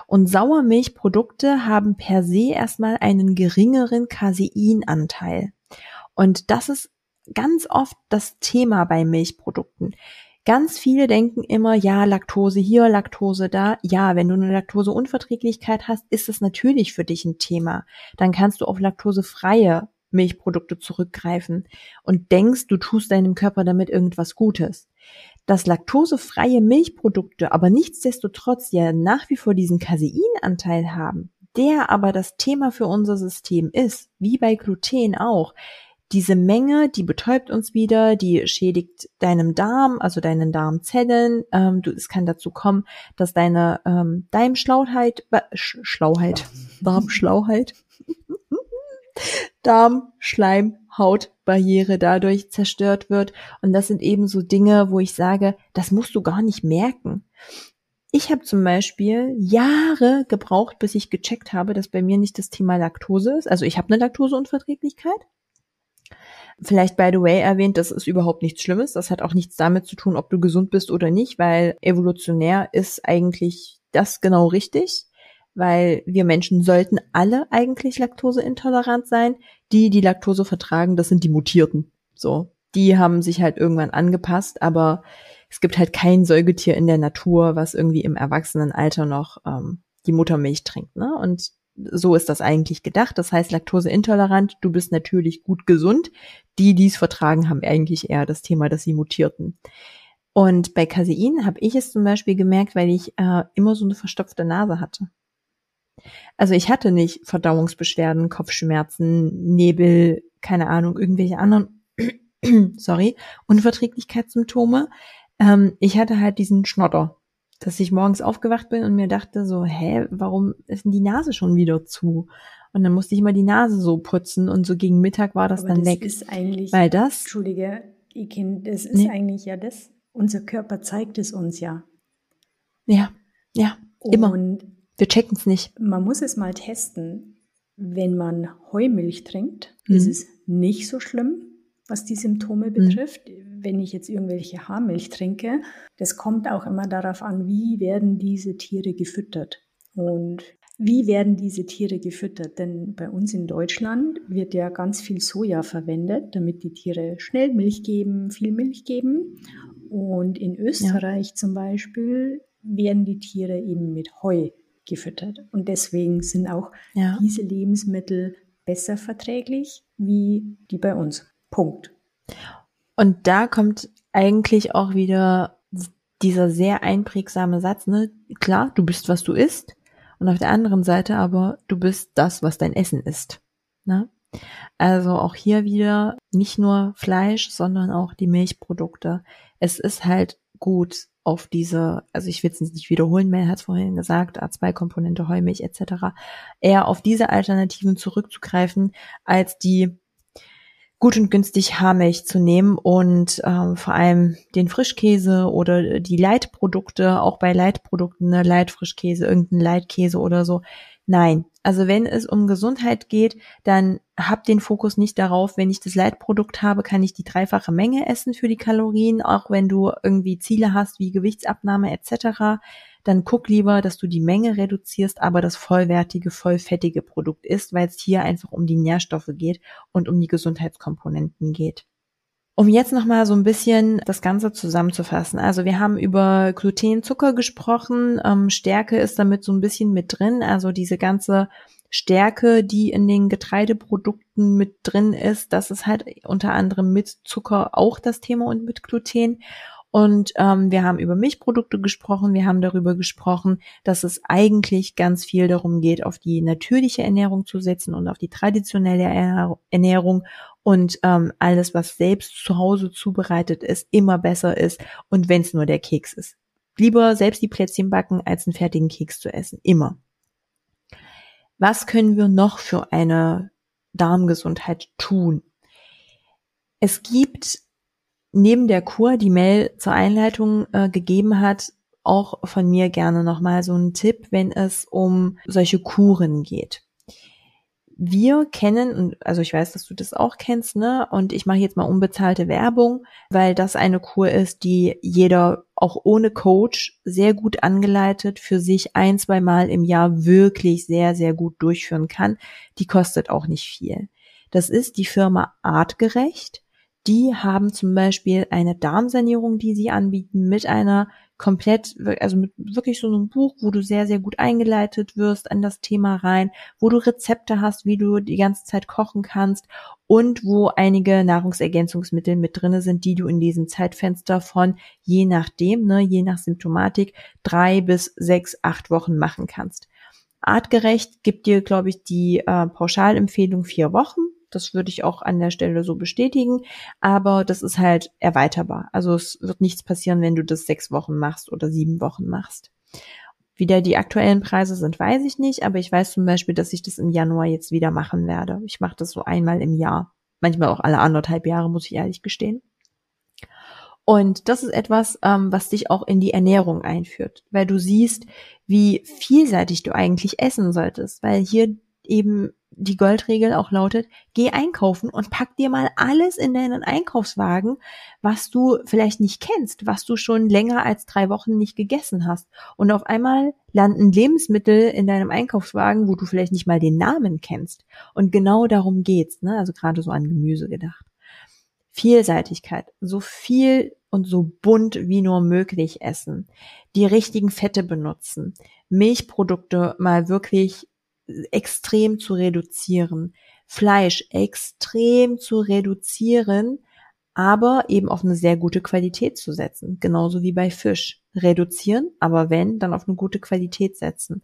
Und Sauermilchprodukte haben per se erstmal einen geringeren Caseinanteil. Und das ist ganz oft das Thema bei Milchprodukten. Ganz viele denken immer, ja, Laktose hier, Laktose da. Ja, wenn du eine Laktoseunverträglichkeit hast, ist es natürlich für dich ein Thema. Dann kannst du auf laktosefreie Milchprodukte zurückgreifen und denkst, du tust deinem Körper damit irgendwas Gutes. Dass laktosefreie Milchprodukte aber nichtsdestotrotz ja nach wie vor diesen Caseinanteil haben, der aber das Thema für unser System ist, wie bei Gluten auch, diese Menge, die betäubt uns wieder, die schädigt deinem Darm, also deinen Darmzellen. Ähm, du, es kann dazu kommen, dass deine ähm, Darmschlauheit, äh, Schlauheit, [laughs] Darmschlauheit, Darmschleimhautbarriere dadurch zerstört wird. Und das sind eben so Dinge, wo ich sage, das musst du gar nicht merken. Ich habe zum Beispiel Jahre gebraucht, bis ich gecheckt habe, dass bei mir nicht das Thema Laktose ist. Also ich habe eine Laktoseunverträglichkeit. Vielleicht by the way erwähnt, das ist überhaupt nichts Schlimmes. Das hat auch nichts damit zu tun, ob du gesund bist oder nicht, weil evolutionär ist eigentlich das genau richtig, weil wir Menschen sollten alle eigentlich laktoseintolerant sein. Die, die Laktose vertragen, das sind die Mutierten. So. Die haben sich halt irgendwann angepasst, aber es gibt halt kein Säugetier in der Natur, was irgendwie im Erwachsenenalter noch ähm, die Muttermilch trinkt. Ne? Und so ist das eigentlich gedacht. Das heißt, laktoseintolerant, du bist natürlich gut gesund. Die, die es vertragen, haben eigentlich eher das Thema, dass sie mutierten. Und bei Casein habe ich es zum Beispiel gemerkt, weil ich äh, immer so eine verstopfte Nase hatte. Also ich hatte nicht Verdauungsbeschwerden, Kopfschmerzen, Nebel, keine Ahnung, irgendwelche anderen, [clears throat] sorry, Unverträglichkeitssymptome. Ähm, ich hatte halt diesen Schnotter, dass ich morgens aufgewacht bin und mir dachte so, hä, warum ist denn die Nase schon wieder zu? Und dann musste ich immer die Nase so putzen und so gegen Mittag war das Aber dann das weg. Ist eigentlich, weil das, Entschuldige, Ikin, das ist Nee. eigentlich ja das. Unser Körper zeigt es uns ja. ja, ja, immer. Und Wir checken es nicht. man muss es mal testen. Wenn man Heumilch trinkt, Mhm. ist es nicht so schlimm, was die Symptome betrifft. Wenn ich jetzt irgendwelche Haarmilch trinke, das kommt auch immer darauf an, wie werden diese Tiere gefüttert. Und wie werden diese Tiere gefüttert? Denn bei uns in Deutschland wird ja ganz viel Soja verwendet, damit die Tiere schnell Milch geben, viel Milch geben. Und in Österreich zum Beispiel werden die Tiere eben mit Heu gefüttert. Und deswegen sind auch Ja. diese Lebensmittel besser verträglich wie die bei uns. Punkt. Und da kommt eigentlich auch wieder dieser sehr einprägsame Satz, ne? Klar, du bist, was du isst. Und auf der anderen Seite aber, du bist das, was dein Essen ist. Ne? Also auch hier wieder nicht nur Fleisch, sondern auch die Milchprodukte. Es ist halt gut auf diese, also ich will es nicht wiederholen, Mel hat es vorhin gesagt, A2-Komponente, Heumilch etc., eher auf diese Alternativen zurückzugreifen, als die gut und günstig Haarmilch zu nehmen und ähm, vor allem den Frischkäse oder die Leitprodukte, auch bei Leitprodukten, ne, Leitfrischkäse, irgendein Leitkäse oder so. Nein, also wenn es um Gesundheit geht, dann hab den Fokus nicht darauf, wenn ich das Leitprodukt habe, kann ich die dreifache Menge essen für die Kalorien, auch wenn du irgendwie Ziele hast wie Gewichtsabnahme etc. Dann guck lieber, dass du die Menge reduzierst, aber das vollwertige, vollfettige Produkt isst, weil es hier einfach um die Nährstoffe geht und um die Gesundheitskomponenten geht. Um jetzt nochmal so ein bisschen das Ganze zusammenzufassen. Also wir haben über Gluten, Zucker gesprochen. Ähm, Stärke ist damit so ein bisschen mit drin. Also diese ganze Stärke, die in den Getreideprodukten mit drin ist, das ist halt unter anderem mit Zucker auch das Thema und mit Gluten. Und ähm, wir haben über Milchprodukte gesprochen. Wir haben darüber gesprochen, dass es eigentlich ganz viel darum geht, auf die natürliche Ernährung zu setzen und auf die traditionelle Ernähr- Ernährung und ähm, alles, was selbst zu Hause zubereitet ist, immer besser ist. Und wenn es nur der Keks ist. Lieber selbst die Plätzchen backen, als einen fertigen Keks zu essen. Immer. Was können wir noch für eine Darmgesundheit tun? Es gibt neben der Kur, die Mel zur Einleitung äh, gegeben hat, auch von mir gerne nochmal so einen Tipp, wenn es um solche Kuren geht. Wir kennen, also ich weiß, dass du das auch kennst, ne? Und ich mache jetzt mal unbezahlte Werbung, weil das eine Kur ist, die jeder auch ohne Coach sehr gut angeleitet für sich ein, zwei Mal im Jahr wirklich sehr, sehr gut durchführen kann. Die kostet auch nicht viel. Das ist die Firma Artgerecht. Die haben zum Beispiel eine Darmsanierung, die sie anbieten, mit einer komplett, also mit wirklich so einem Buch, wo du sehr, sehr gut eingeleitet wirst an das Thema rein, wo du Rezepte hast, wie du die ganze Zeit kochen kannst und wo einige Nahrungsergänzungsmittel mit drinne sind, die du in diesem Zeitfenster von je nachdem, ne, je nach Symptomatik, drei bis sechs, acht Wochen machen kannst. Artgerecht gibt dir, glaube ich, die äh, Pauschalempfehlung vier Wochen. Das würde ich auch an der Stelle so bestätigen. Aber das ist halt erweiterbar. Also es wird nichts passieren, wenn du das sechs Wochen machst oder sieben Wochen machst. Wie da die aktuellen Preise sind, weiß ich nicht. Aber ich weiß zum Beispiel, dass ich das im Januar jetzt wieder machen werde. Ich mache das so einmal im Jahr. Manchmal auch alle anderthalb Jahre, muss ich ehrlich gestehen. Und das ist etwas, ähm, was dich auch in die Ernährung einführt, weil du siehst, wie vielseitig du eigentlich essen solltest, weil hier eben die Goldregel auch lautet, geh einkaufen und pack dir mal alles in deinen Einkaufswagen, was du vielleicht nicht kennst, was du schon länger als drei Wochen nicht gegessen hast. Und auf einmal landen Lebensmittel in deinem Einkaufswagen, wo du vielleicht nicht mal den Namen kennst. Und genau darum geht's, ne? Also gerade so an Gemüse gedacht. Vielseitigkeit, so viel und so bunt wie nur möglich essen, die richtigen Fette benutzen, Milchprodukte mal wirklich extrem zu reduzieren, Fleisch extrem zu reduzieren, aber eben auf eine sehr gute Qualität zu setzen, genauso wie bei Fisch. Reduzieren, aber wenn, dann auf eine gute Qualität setzen.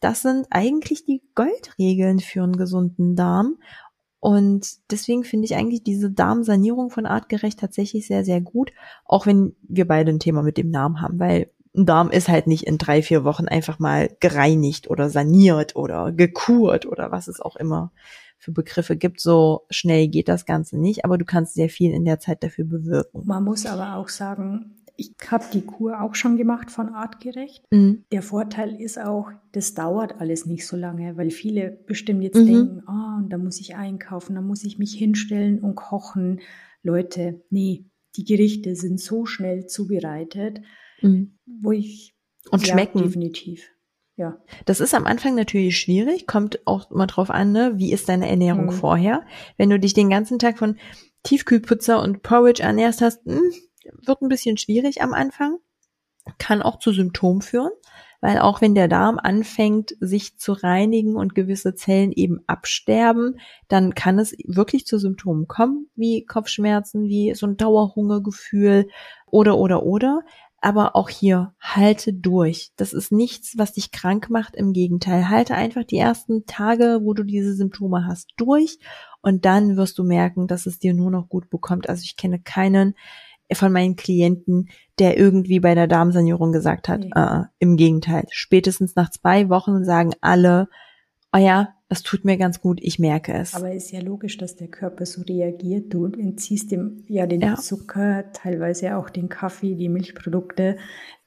Das sind eigentlich die Goldregeln für einen gesunden Darm. Und deswegen finde ich eigentlich diese Darmsanierung von artgerecht tatsächlich sehr, sehr gut, auch wenn wir beide ein Thema mit dem Namen haben, weil ein Darm ist halt nicht in drei, vier Wochen einfach mal gereinigt oder saniert oder gekurt oder was es auch immer für Begriffe gibt. So schnell geht das Ganze nicht, aber du kannst sehr viel in der Zeit dafür bewirken. Man muss aber auch sagen, ich habe die Kur auch schon gemacht von artgerecht. Mhm. Der Vorteil ist auch, das dauert alles nicht so lange, weil viele bestimmt jetzt mhm. denken, ah, oh, und da muss ich einkaufen, da muss ich mich hinstellen und kochen. Leute, nee, die Gerichte sind so schnell zubereitet, mhm. wo ich und ja, schmecken definitiv. Ja. Das ist am Anfang natürlich schwierig, kommt auch mal drauf an, ne? wie ist deine Ernährung mhm. vorher. Wenn du dich den ganzen Tag von Tiefkühlpizza und Porridge ernährst hast, mh, hm, wird ein bisschen schwierig am Anfang, kann auch zu Symptomen führen, weil auch wenn der Darm anfängt, sich zu reinigen und gewisse Zellen eben absterben, dann kann es wirklich zu Symptomen kommen, wie Kopfschmerzen, wie so ein Dauerhungergefühl oder, oder, oder. Aber auch hier, halte durch. Das ist nichts, was dich krank macht. Im Gegenteil, halte einfach die ersten Tage, wo du diese Symptome hast, durch. Und dann wirst du merken, dass es dir nur noch gut bekommt. Also ich kenne keinen, von meinen Klienten, der irgendwie bei der Darmsanierung gesagt hat, nee. äh, im Gegenteil. Spätestens nach zwei Wochen sagen alle, oh ja, es tut mir ganz gut, ich merke es. Aber ist ja logisch, dass der Körper so reagiert. Du entziehst dem ja den ja. Zucker, teilweise auch den Kaffee, die Milchprodukte.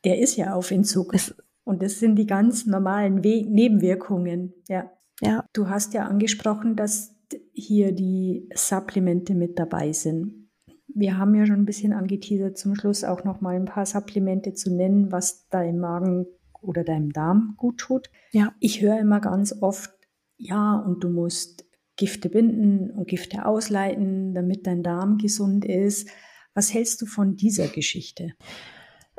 Der ist ja auf Entzug. Es, und das sind die ganz normalen We Nebenwirkungen. Ja. Ja. Du hast ja angesprochen, dass hier die Supplemente mit dabei sind. Wir haben ja schon ein bisschen angeteasert, zum Schluss auch noch mal ein paar Supplemente zu nennen, was deinem Magen oder deinem Darm gut tut. Ja. Ich höre immer ganz oft, ja, und du musst Gifte binden und Gifte ausleiten, damit dein Darm gesund ist. Was hältst du von dieser Geschichte?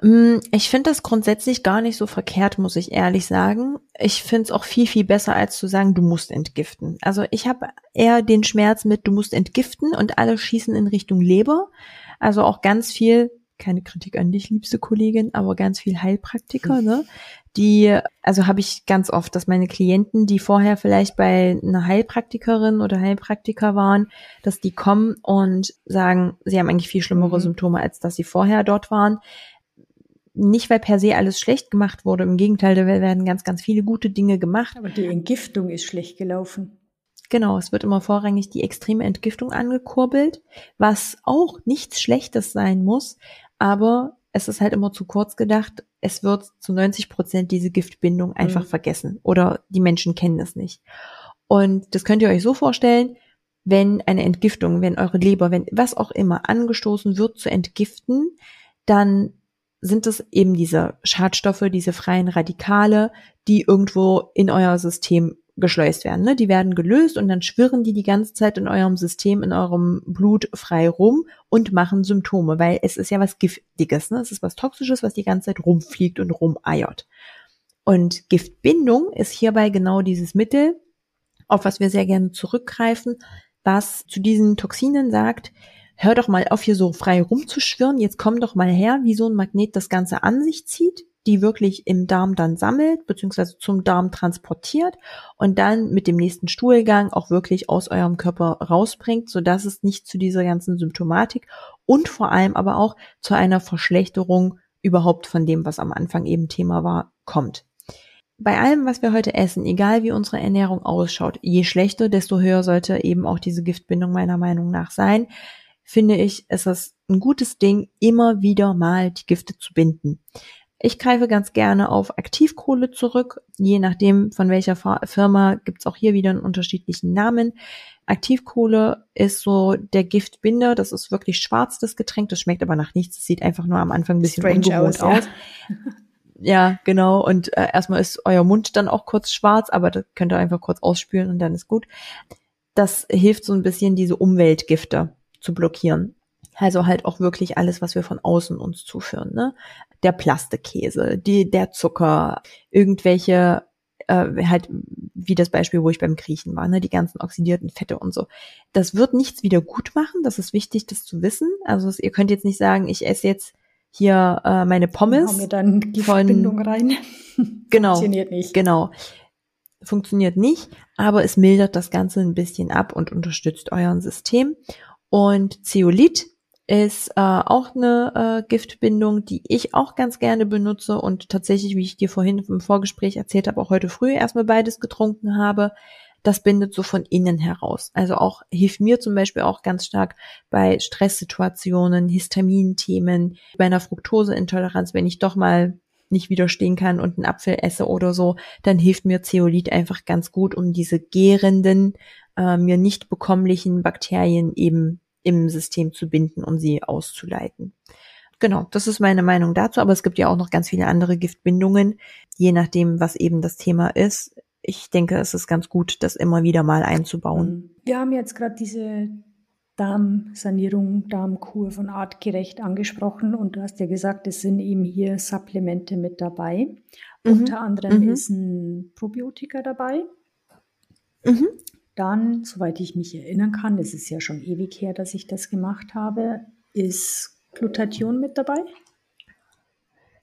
Mm, ich finde das grundsätzlich gar nicht so verkehrt, muss ich ehrlich sagen. Ich finde es auch viel, viel besser, als zu sagen, du musst entgiften. Also ich habe eher den Schmerz mit, du musst entgiften und alle schießen in Richtung Leber. Also auch ganz viel, keine Kritik an dich, liebste Kollegin, aber ganz viel Heilpraktiker, ne? Die, also habe ich ganz oft, dass meine Klienten, die vorher vielleicht bei einer Heilpraktikerin oder Heilpraktiker waren, dass die kommen und sagen, sie haben eigentlich viel schlimmere mhm. Symptome, als dass sie vorher dort waren nicht, weil per se alles schlecht gemacht wurde. Im Gegenteil, da werden ganz, ganz viele gute Dinge gemacht. Aber die Entgiftung ist schlecht gelaufen. Genau, es wird immer vorrangig die extreme Entgiftung angekurbelt, was auch nichts Schlechtes sein muss, aber es ist halt immer zu kurz gedacht. Es wird zu 90 Prozent diese Giftbindung einfach mhm. vergessen oder die Menschen kennen es nicht. Und das könnt ihr euch so vorstellen, wenn eine Entgiftung, wenn eure Leber, wenn was auch immer angestoßen wird zu entgiften, dann sind es eben diese Schadstoffe, diese freien Radikale, die irgendwo in euer System geschleust werden. Ne? Die werden gelöst und dann schwirren die die ganze Zeit in eurem System, in eurem Blut frei rum und machen Symptome, weil es ist ja was Giftiges. Ne? Es ist was Toxisches, was die ganze Zeit rumfliegt und rumeiert. Und Giftbindung ist hierbei genau dieses Mittel, auf was wir sehr gerne zurückgreifen, was zu diesen Toxinen sagt, hör doch mal auf, hier so frei rumzuschwirren, jetzt komm doch mal her, wie so ein Magnet das Ganze an sich zieht, die wirklich im Darm dann sammelt, beziehungsweise zum Darm transportiert und dann mit dem nächsten Stuhlgang auch wirklich aus eurem Körper rausbringt, sodass es nicht zu dieser ganzen Symptomatik und vor allem aber auch zu einer Verschlechterung überhaupt von dem, was am Anfang eben Thema war, kommt. Bei allem, was wir heute essen, egal wie unsere Ernährung ausschaut, je schlechter, desto höher sollte eben auch diese Giftbindung meiner Meinung nach sein finde ich, ist es ein gutes Ding, immer wieder mal die Gifte zu binden. Ich greife ganz gerne auf Aktivkohle zurück. Je nachdem, von welcher Firma, gibt's auch hier wieder einen unterschiedlichen Namen. Aktivkohle ist so der Giftbinder. Das ist wirklich schwarz, das Getränk. Das schmeckt aber nach nichts. Das sieht einfach nur am Anfang ein bisschen Strange ungewohnt aus. aus. Ja. genau. Und äh, erstmal ist euer Mund dann auch kurz schwarz, aber das könnt ihr einfach kurz ausspülen und dann ist gut. Das hilft so ein bisschen diese Umweltgifte zu blockieren. Also halt auch wirklich alles, was wir von außen uns zuführen. Ne? Der Plastikkäse, die, der Zucker, irgendwelche äh, halt wie das Beispiel, wo ich beim Griechen war, ne, die ganzen oxidierten Fette und so. Das wird nichts wieder gut machen, das ist wichtig, das zu wissen. Also ihr könnt jetzt nicht sagen, ich esse jetzt hier äh, meine Pommes. Hau mir dann Giftbindung von, rein. [laughs] Genau. Funktioniert nicht. Genau. Funktioniert nicht, aber es mildert das Ganze ein bisschen ab und unterstützt euren System. Und Zeolit ist äh, auch eine äh, Giftbindung, die ich auch ganz gerne benutze und tatsächlich, wie ich dir vorhin im Vorgespräch erzählt habe, auch heute früh erstmal beides getrunken habe. Das bindet so von innen heraus. Also auch hilft mir zum Beispiel auch ganz stark bei Stresssituationen, Histaminthemen, bei einer Fructoseintoleranz, wenn ich doch mal nicht widerstehen kann und einen Apfel esse oder so, dann hilft mir Zeolit einfach ganz gut, um diese gärenden, äh, mir nicht bekommlichen Bakterien eben im System zu binden und sie auszuleiten. Genau, das ist meine Meinung dazu, aber es gibt ja auch noch ganz viele andere Giftbindungen, je nachdem, was eben das Thema ist. Ich denke, es ist ganz gut, das immer wieder mal einzubauen. Mhm. Wir haben jetzt gerade diese Darmsanierung, Darmkur von artgerecht angesprochen und du hast ja gesagt, es sind eben hier Supplemente mit dabei. Mhm. Unter anderem mhm. ist ein Probiotika dabei. Mhm. Dann, soweit ich mich erinnern kann, es ist ja schon ewig her, dass ich das gemacht habe, ist Glutathion mit dabei?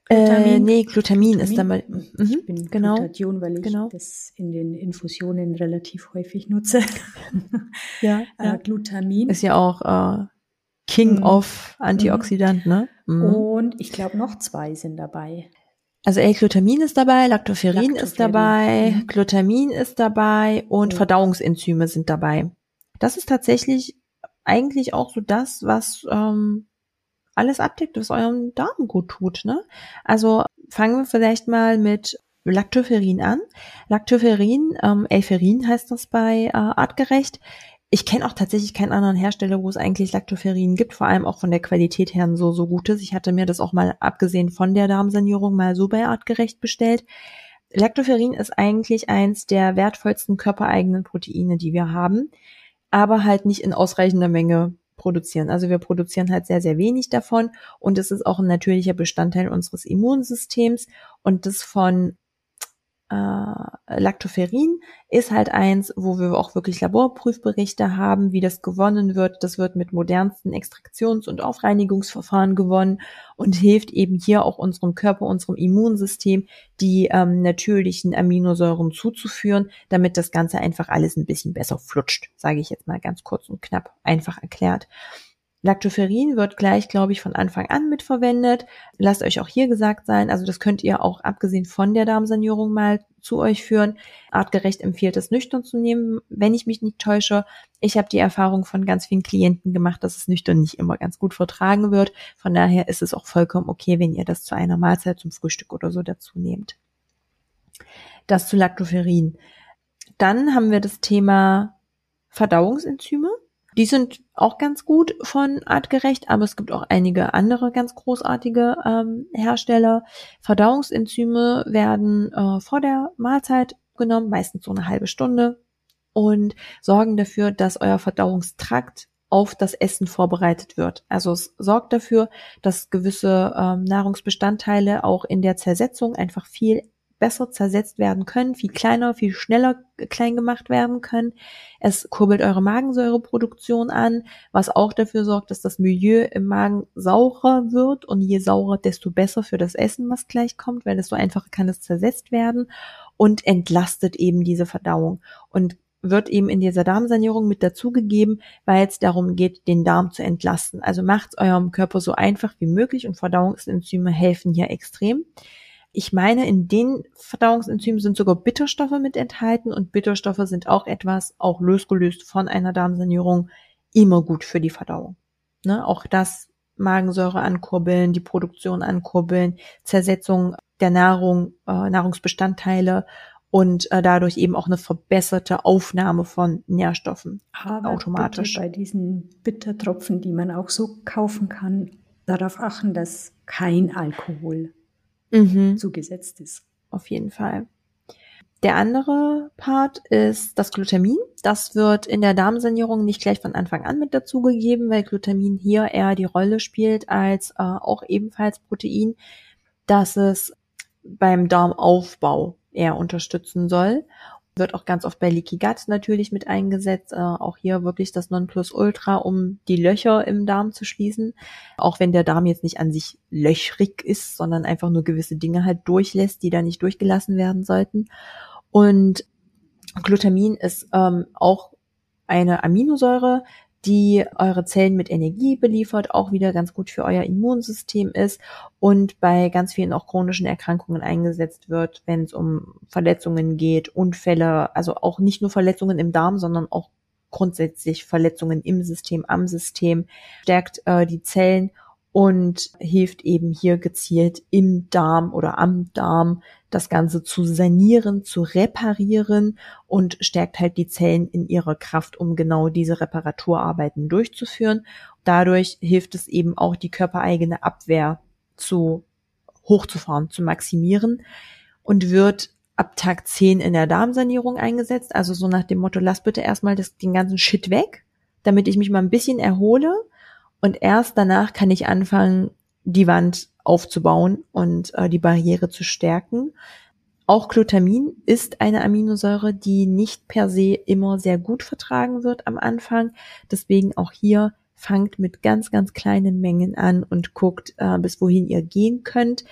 Glutamin? Äh, nee, Glutamin, Glutamin, ist dabei. Mhm, ich bin genau, Glutathion, weil ich genau. das in den Infusionen relativ häufig nutze. [laughs] ja, äh, ja. Glutamin. Ist ja auch äh, King mhm. of Antioxidant, ne? Mhm. Und ich glaube, noch zwei sind dabei. Also L-Glutamin ist dabei, Lactoferrin, Lactoferrin. ist dabei, mhm. Glutamin ist dabei und mhm. Verdauungsenzyme sind dabei. Das ist tatsächlich eigentlich auch so das, was ähm, alles abdeckt, was eurem Darm gut tut. Ne? Also fangen wir vielleicht mal mit Lactoferrin an. Lactoferrin, ähm, Elferin heißt das bei äh, artgerecht, ich kenne auch tatsächlich keinen anderen Hersteller, wo es eigentlich Lactoferrin gibt, vor allem auch von der Qualität her so, so gutes. Ich hatte mir das auch mal abgesehen von der Darmsanierung mal so bei artgerecht bestellt. Lactoferrin ist eigentlich eins der wertvollsten körpereigenen Proteine, die wir haben, aber halt nicht in ausreichender Menge produzieren. Also wir produzieren halt sehr, sehr wenig davon und es ist auch ein natürlicher Bestandteil unseres Immunsystems und das von äh, Lactoferrin ist halt eins, wo wir auch wirklich Laborprüfberichte haben, wie das gewonnen wird. Das wird mit modernsten Extraktions- und Aufreinigungsverfahren gewonnen und hilft eben hier auch unserem Körper, unserem Immunsystem, die ähm, natürlichen Aminosäuren zuzuführen, damit das Ganze einfach alles ein bisschen besser flutscht, sage ich jetzt mal ganz kurz und knapp einfach erklärt. Lactoferrin wird gleich, glaube ich, von Anfang an mitverwendet. Lasst euch auch hier gesagt sein, also das könnt ihr auch abgesehen von der Darmsanierung mal zu euch führen. Artgerecht empfiehlt es nüchtern zu nehmen, wenn ich mich nicht täusche. Ich habe die Erfahrung von ganz vielen Klienten gemacht, dass es nüchtern nicht immer ganz gut vertragen wird. Von daher ist es auch vollkommen okay, wenn ihr das zu einer Mahlzeit zum Frühstück oder so dazu nehmt. Das zu Lactoferrin. Dann haben wir das Thema Verdauungsenzyme. Die sind auch ganz gut von artgerecht, aber es gibt auch einige andere ganz großartige ähm, Hersteller. Verdauungsenzyme werden äh, vor der Mahlzeit genommen, meistens so eine halbe Stunde und sorgen dafür, dass euer Verdauungstrakt auf das Essen vorbereitet wird. Also es sorgt dafür, dass gewisse ähm, Nahrungsbestandteile auch in der Zersetzung einfach viel besser zersetzt werden können, viel kleiner, viel schneller klein gemacht werden können. Es kurbelt eure Magensäureproduktion an, was auch dafür sorgt, dass das Milieu im Magen saurer wird und je saurer, desto besser für das Essen, was gleich kommt, weil desto einfacher kann es zersetzt werden und entlastet eben diese Verdauung und wird eben in dieser Darmsanierung mit dazugegeben, weil es darum geht, den Darm zu entlasten. Also macht eurem Körper so einfach wie möglich und Verdauungsenzyme helfen hier extrem. Ich meine, in den Verdauungsenzymen sind sogar Bitterstoffe mit enthalten und Bitterstoffe sind auch etwas, auch losgelöst von einer Darmsanierung, immer gut für die Verdauung. Ne? Auch das Magensäure ankurbeln, die Produktion ankurbeln, Zersetzung der Nahrung, äh, Nahrungsbestandteile und äh, dadurch eben auch eine verbesserte Aufnahme von Nährstoffen Aber automatisch. bei diesen Bittertropfen, die man auch so kaufen kann, darauf achten, dass kein Alkohol mhm. zugesetzt ist. Auf jeden Fall. Der andere Part ist das Glutamin. Das wird in der Darmsanierung nicht gleich von Anfang an mit dazugegeben, weil Glutamin hier eher die Rolle spielt als äh, auch ebenfalls Protein, dass es beim Darmaufbau eher unterstützen soll. Wird auch ganz oft bei Leaky Gut natürlich mit eingesetzt. Äh, auch hier wirklich das Nonplusultra, um die Löcher im Darm zu schließen. Auch wenn der Darm jetzt nicht an sich löchrig ist, sondern einfach nur gewisse Dinge halt durchlässt, die da nicht durchgelassen werden sollten. Und Glutamin ist ähm, auch eine Aminosäure, die eure Zellen mit Energie beliefert, auch wieder ganz gut für euer Immunsystem ist und bei ganz vielen auch chronischen Erkrankungen eingesetzt wird, wenn es um Verletzungen geht, Unfälle, also auch nicht nur Verletzungen im Darm, sondern auch grundsätzlich Verletzungen im System, am System, stärkt äh, die Zellen und hilft eben hier gezielt im Darm oder am Darm das Ganze zu sanieren, zu reparieren und stärkt halt die Zellen in ihrer Kraft, um genau diese Reparaturarbeiten durchzuführen. Dadurch hilft es eben auch, die körpereigene Abwehr zu hochzufahren, zu maximieren und wird ab Tag 10 in der Darmsanierung eingesetzt. Also so nach dem Motto, lass bitte erstmal das, den ganzen Shit weg, damit ich mich mal ein bisschen erhole und erst danach kann ich anfangen, die Wand aufzubauen und äh, die Barriere zu stärken. Auch Glutamin ist eine Aminosäure, die nicht per se immer sehr gut vertragen wird am Anfang. Deswegen auch hier fangt mit ganz, ganz kleinen Mengen an und guckt, äh, bis wohin ihr gehen könnt.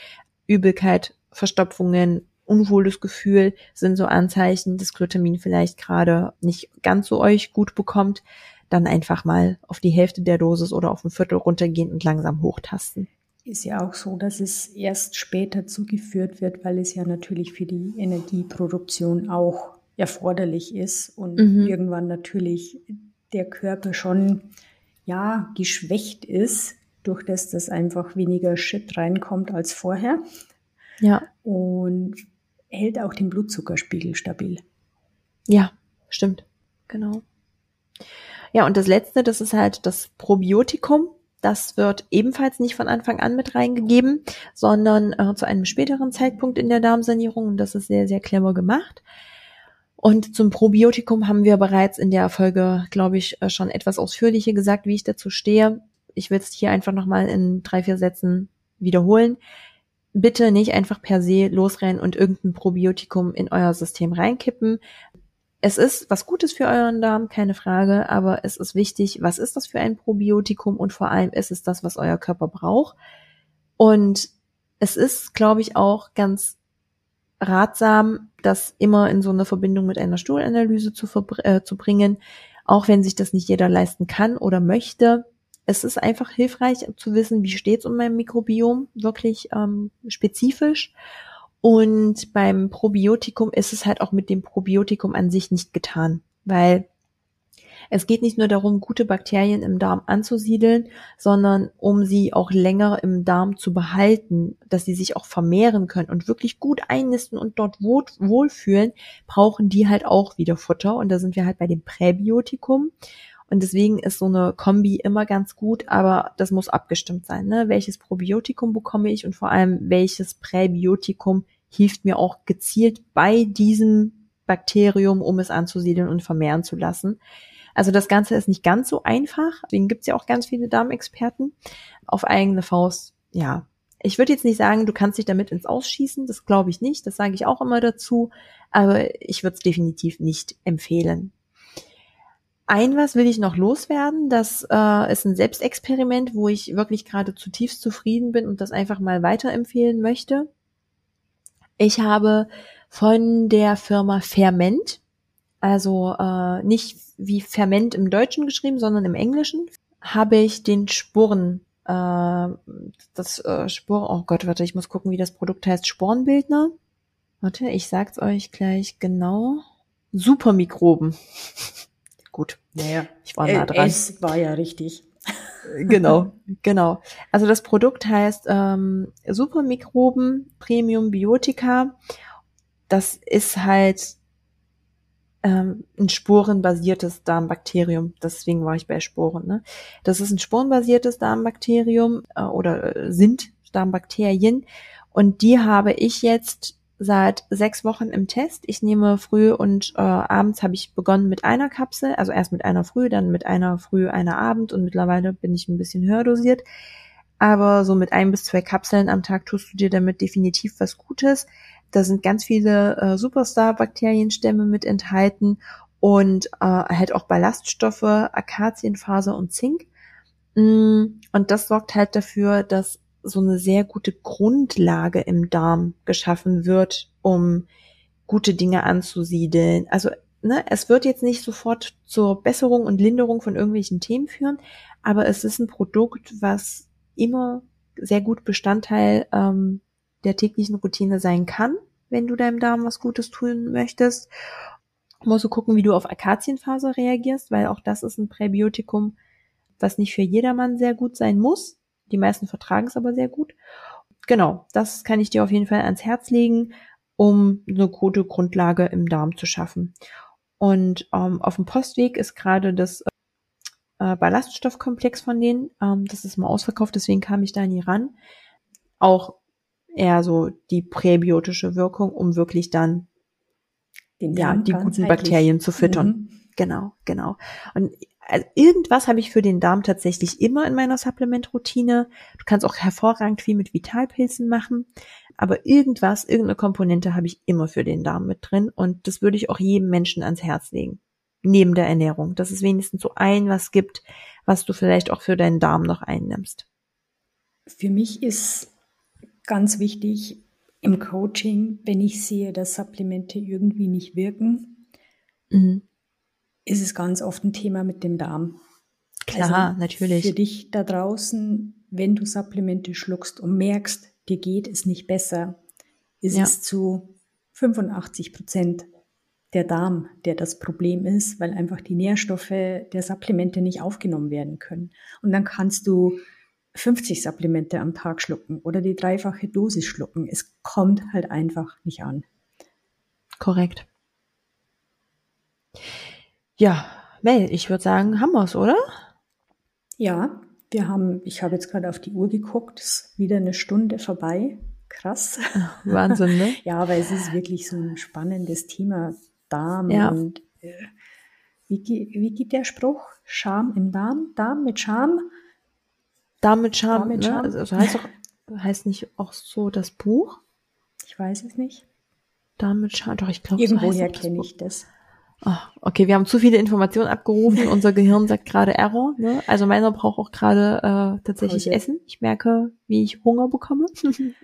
Übelkeit, Verstopfungen, unwohles Gefühl sind so Anzeichen, dass Glutamin vielleicht gerade nicht ganz so euch gut bekommt dann einfach mal auf die Hälfte der Dosis oder auf ein Viertel runtergehen und langsam hochtasten. Ist ja auch so, dass es erst später zugeführt wird, weil es ja natürlich für die Energieproduktion auch erforderlich ist und mhm. irgendwann natürlich der Körper schon ja geschwächt ist, durch das das einfach weniger Shit reinkommt als vorher. Ja. Und hält auch den Blutzuckerspiegel stabil. Ja, stimmt. Genau. Ja, und das letzte, das ist halt das Probiotikum. Das wird ebenfalls nicht von Anfang an mit reingegeben, sondern äh, zu einem späteren Zeitpunkt in der Darmsanierung. Und das ist sehr, sehr clever gemacht. Und zum Probiotikum haben wir bereits in der Folge, glaube ich, äh, schon etwas ausführlicher gesagt, wie ich dazu stehe. Ich will es hier einfach nochmal in drei, vier Sätzen wiederholen. Bitte nicht einfach per se losrennen und irgendein Probiotikum in euer System reinkippen es ist was Gutes für euren Darm, keine Frage, aber es ist wichtig, was ist das für ein Probiotikum und vor allem ist es das, was euer Körper braucht. Und es ist, glaube ich, auch ganz ratsam, das immer in so eine Verbindung mit einer Stuhlanalyse zu, äh, zu bringen, auch wenn sich das nicht jeder leisten kann oder möchte. Es ist einfach hilfreich zu wissen, wie steht es um mein Mikrobiom, wirklich ähm, spezifisch. Und beim Probiotikum ist es halt auch mit dem Probiotikum an sich nicht getan, weil es geht nicht nur darum, gute Bakterien im Darm anzusiedeln, sondern um sie auch länger im Darm zu behalten, dass sie sich auch vermehren können und wirklich gut einnisten und dort wohl, wohlfühlen, brauchen die halt auch wieder Futter. Und da sind wir halt bei dem Präbiotikum. Und deswegen ist so eine Kombi immer ganz gut, aber das muss abgestimmt sein. Ne? Welches Probiotikum bekomme ich und vor allem welches Präbiotikum hilft mir auch gezielt bei diesem Bakterium, um es anzusiedeln und vermehren zu lassen. Also das Ganze ist nicht ganz so einfach. Deswegen gibt es ja auch ganz viele Darmexperten. Auf eigene Faust, ja. Ich würde jetzt nicht sagen, du kannst dich damit ins Ausschießen. Das glaube ich nicht. Das sage ich auch immer dazu. Aber ich würde es definitiv nicht empfehlen. Ein was will ich noch loswerden. Das äh, ist ein Selbstexperiment, wo ich wirklich gerade zutiefst zufrieden bin und das einfach mal weiterempfehlen möchte. Ich habe von der Firma Ferment, also äh, nicht wie Ferment im Deutschen geschrieben, sondern im Englischen, habe ich den Sporen, äh, das äh, Sporen, oh Gott, warte, ich muss gucken, wie das Produkt heißt, Sporenbildner. Warte, ich sag's euch gleich genau. Supermikroben. [laughs] Naja, ich war nah dran. Es war ja richtig. genau, [laughs] genau. Also das Produkt heißt ähm, Supermikroben Premium Biotika. Das ist halt ähm, ein sporenbasiertes Darmbakterium. Deswegen war ich bei Sporen. Ne? Das ist ein sporenbasiertes Darmbakterium äh, oder äh, sind Darmbakterien. Und die habe ich jetzt seit sechs Wochen im Test. Ich nehme früh und äh, abends habe ich begonnen mit einer Kapsel, also erst mit einer früh, dann mit einer früh, einer Abend und mittlerweile bin ich ein bisschen höher dosiert. aber so mit ein bis zwei Kapseln am Tag tust du dir damit definitiv was Gutes. Da sind ganz viele äh, Superstar-Bakterienstämme mit enthalten und äh, halt auch Ballaststoffe, Akazienfaser und Zink. Mm, und das sorgt halt dafür, dass so eine sehr gute Grundlage im Darm geschaffen wird, um gute Dinge anzusiedeln. Also ne, es wird jetzt nicht sofort zur Besserung und Linderung von irgendwelchen Themen führen, aber es ist ein Produkt, was immer sehr gut Bestandteil ähm, der täglichen Routine sein kann, wenn du deinem Darm was Gutes tun möchtest. Musst du gucken, wie du auf Akazienfaser reagierst, weil auch das ist ein Präbiotikum, was nicht für jedermann sehr gut sein muss. Die meisten vertragen es aber sehr gut. Genau, das kann ich dir auf jeden Fall ans Herz legen, um eine gute Grundlage im Darm zu schaffen. Und ähm, auf dem Postweg ist gerade das äh, Ballaststoffkomplex von denen, ähm, das ist mal ausverkauft, deswegen kam ich da nie ran. Auch eher so die präbiotische Wirkung, um wirklich dann Den ja, die guten Bakterien zu füttern. Mhm. Genau, genau. Und also irgendwas habe ich für den Darm tatsächlich immer in meiner Supplementroutine. Du kannst auch hervorragend viel mit Vitalpilzen machen, aber irgendwas, irgendeine Komponente habe ich immer für den Darm mit drin und das würde ich auch jedem Menschen ans Herz legen. Neben der Ernährung, dass es wenigstens so ein was gibt, was du vielleicht auch für deinen Darm noch einnimmst. Für mich ist ganz wichtig im Coaching, wenn ich sehe, dass Supplemente irgendwie nicht wirken, mhm ist es ganz oft ein Thema mit dem Darm. Klar, also natürlich. Für dich da draußen, wenn du Supplemente schluckst und merkst, dir geht es nicht besser, ist ja. es zu 85 Prozent der Darm, der das Problem ist, weil einfach die Nährstoffe der Supplemente nicht aufgenommen werden können. Und dann kannst du 50 Supplemente am Tag schlucken oder die dreifache Dosis schlucken. Es kommt halt einfach nicht an. Korrekt. Ja, Mel, ich würde sagen, haben wir's, oder? Ja, wir haben, ich habe jetzt gerade auf die Uhr geguckt, ist wieder eine Stunde vorbei. Krass. Wahnsinn, ne? [laughs] ja, aber es ist wirklich so ein spannendes Thema Darm ja. und äh, wie, wie geht der Spruch? Scham im Darm? Darm mit Scham? Darm mit Scham, Darm mit ne? Scham. Ne? Also heißt, doch, heißt nicht auch so das Buch? Ich weiß es nicht. Darm mit Scham, doch, ich glaube, Irgendwoher so kenne ich das. Oh, okay, wir haben zu viele Informationen abgerufen. [laughs] Unser Gehirn sagt gerade Error. Ne? Also meiner braucht auch gerade äh, tatsächlich Pause. Essen. Ich merke, wie ich Hunger bekomme.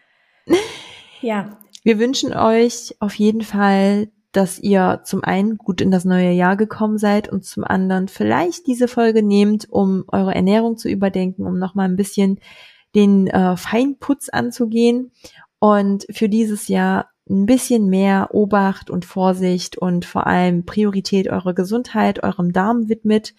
[laughs] ja. Wir wünschen euch auf jeden Fall, dass ihr zum einen gut in das neue Jahr gekommen seid und zum anderen vielleicht diese Folge nehmt, um eure Ernährung zu überdenken, um nochmal ein bisschen den äh, Feinputz anzugehen und für dieses Jahr ein bisschen mehr Obacht und Vorsicht und vor allem Priorität eurer Gesundheit, eurem Darm widmet.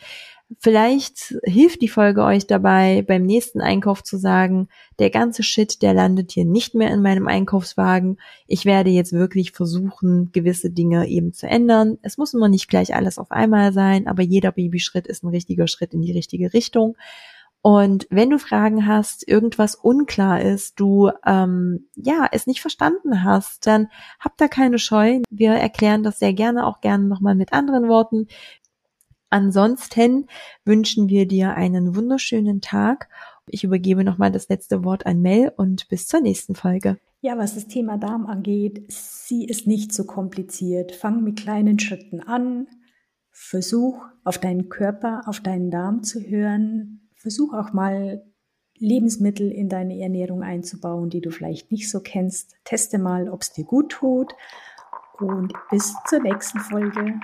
Vielleicht hilft die Folge euch dabei, beim nächsten Einkauf zu sagen, der ganze Shit, der landet hier nicht mehr in meinem Einkaufswagen. Ich werde jetzt wirklich versuchen, gewisse Dinge eben zu ändern. Es muss immer nicht gleich alles auf einmal sein, aber jeder Babyschritt ist ein richtiger Schritt in die richtige Richtung. Und wenn du Fragen hast, irgendwas unklar ist, du ähm, ja es nicht verstanden hast, dann hab da keine Scheu. Wir erklären das sehr gerne, auch gerne nochmal mit anderen Worten. Ansonsten wünschen wir dir einen wunderschönen Tag. Ich übergebe nochmal das letzte Wort an Mel und bis zur nächsten Folge. Ja, was das Thema Darm angeht, sie ist nicht so kompliziert. Fang mit kleinen Schritten an. Versuch auf deinen Körper, auf deinen Darm zu hören versuch auch mal Lebensmittel in deine Ernährung einzubauen, die du vielleicht nicht so kennst. Teste mal, ob es dir gut tut. Und bis zur nächsten Folge.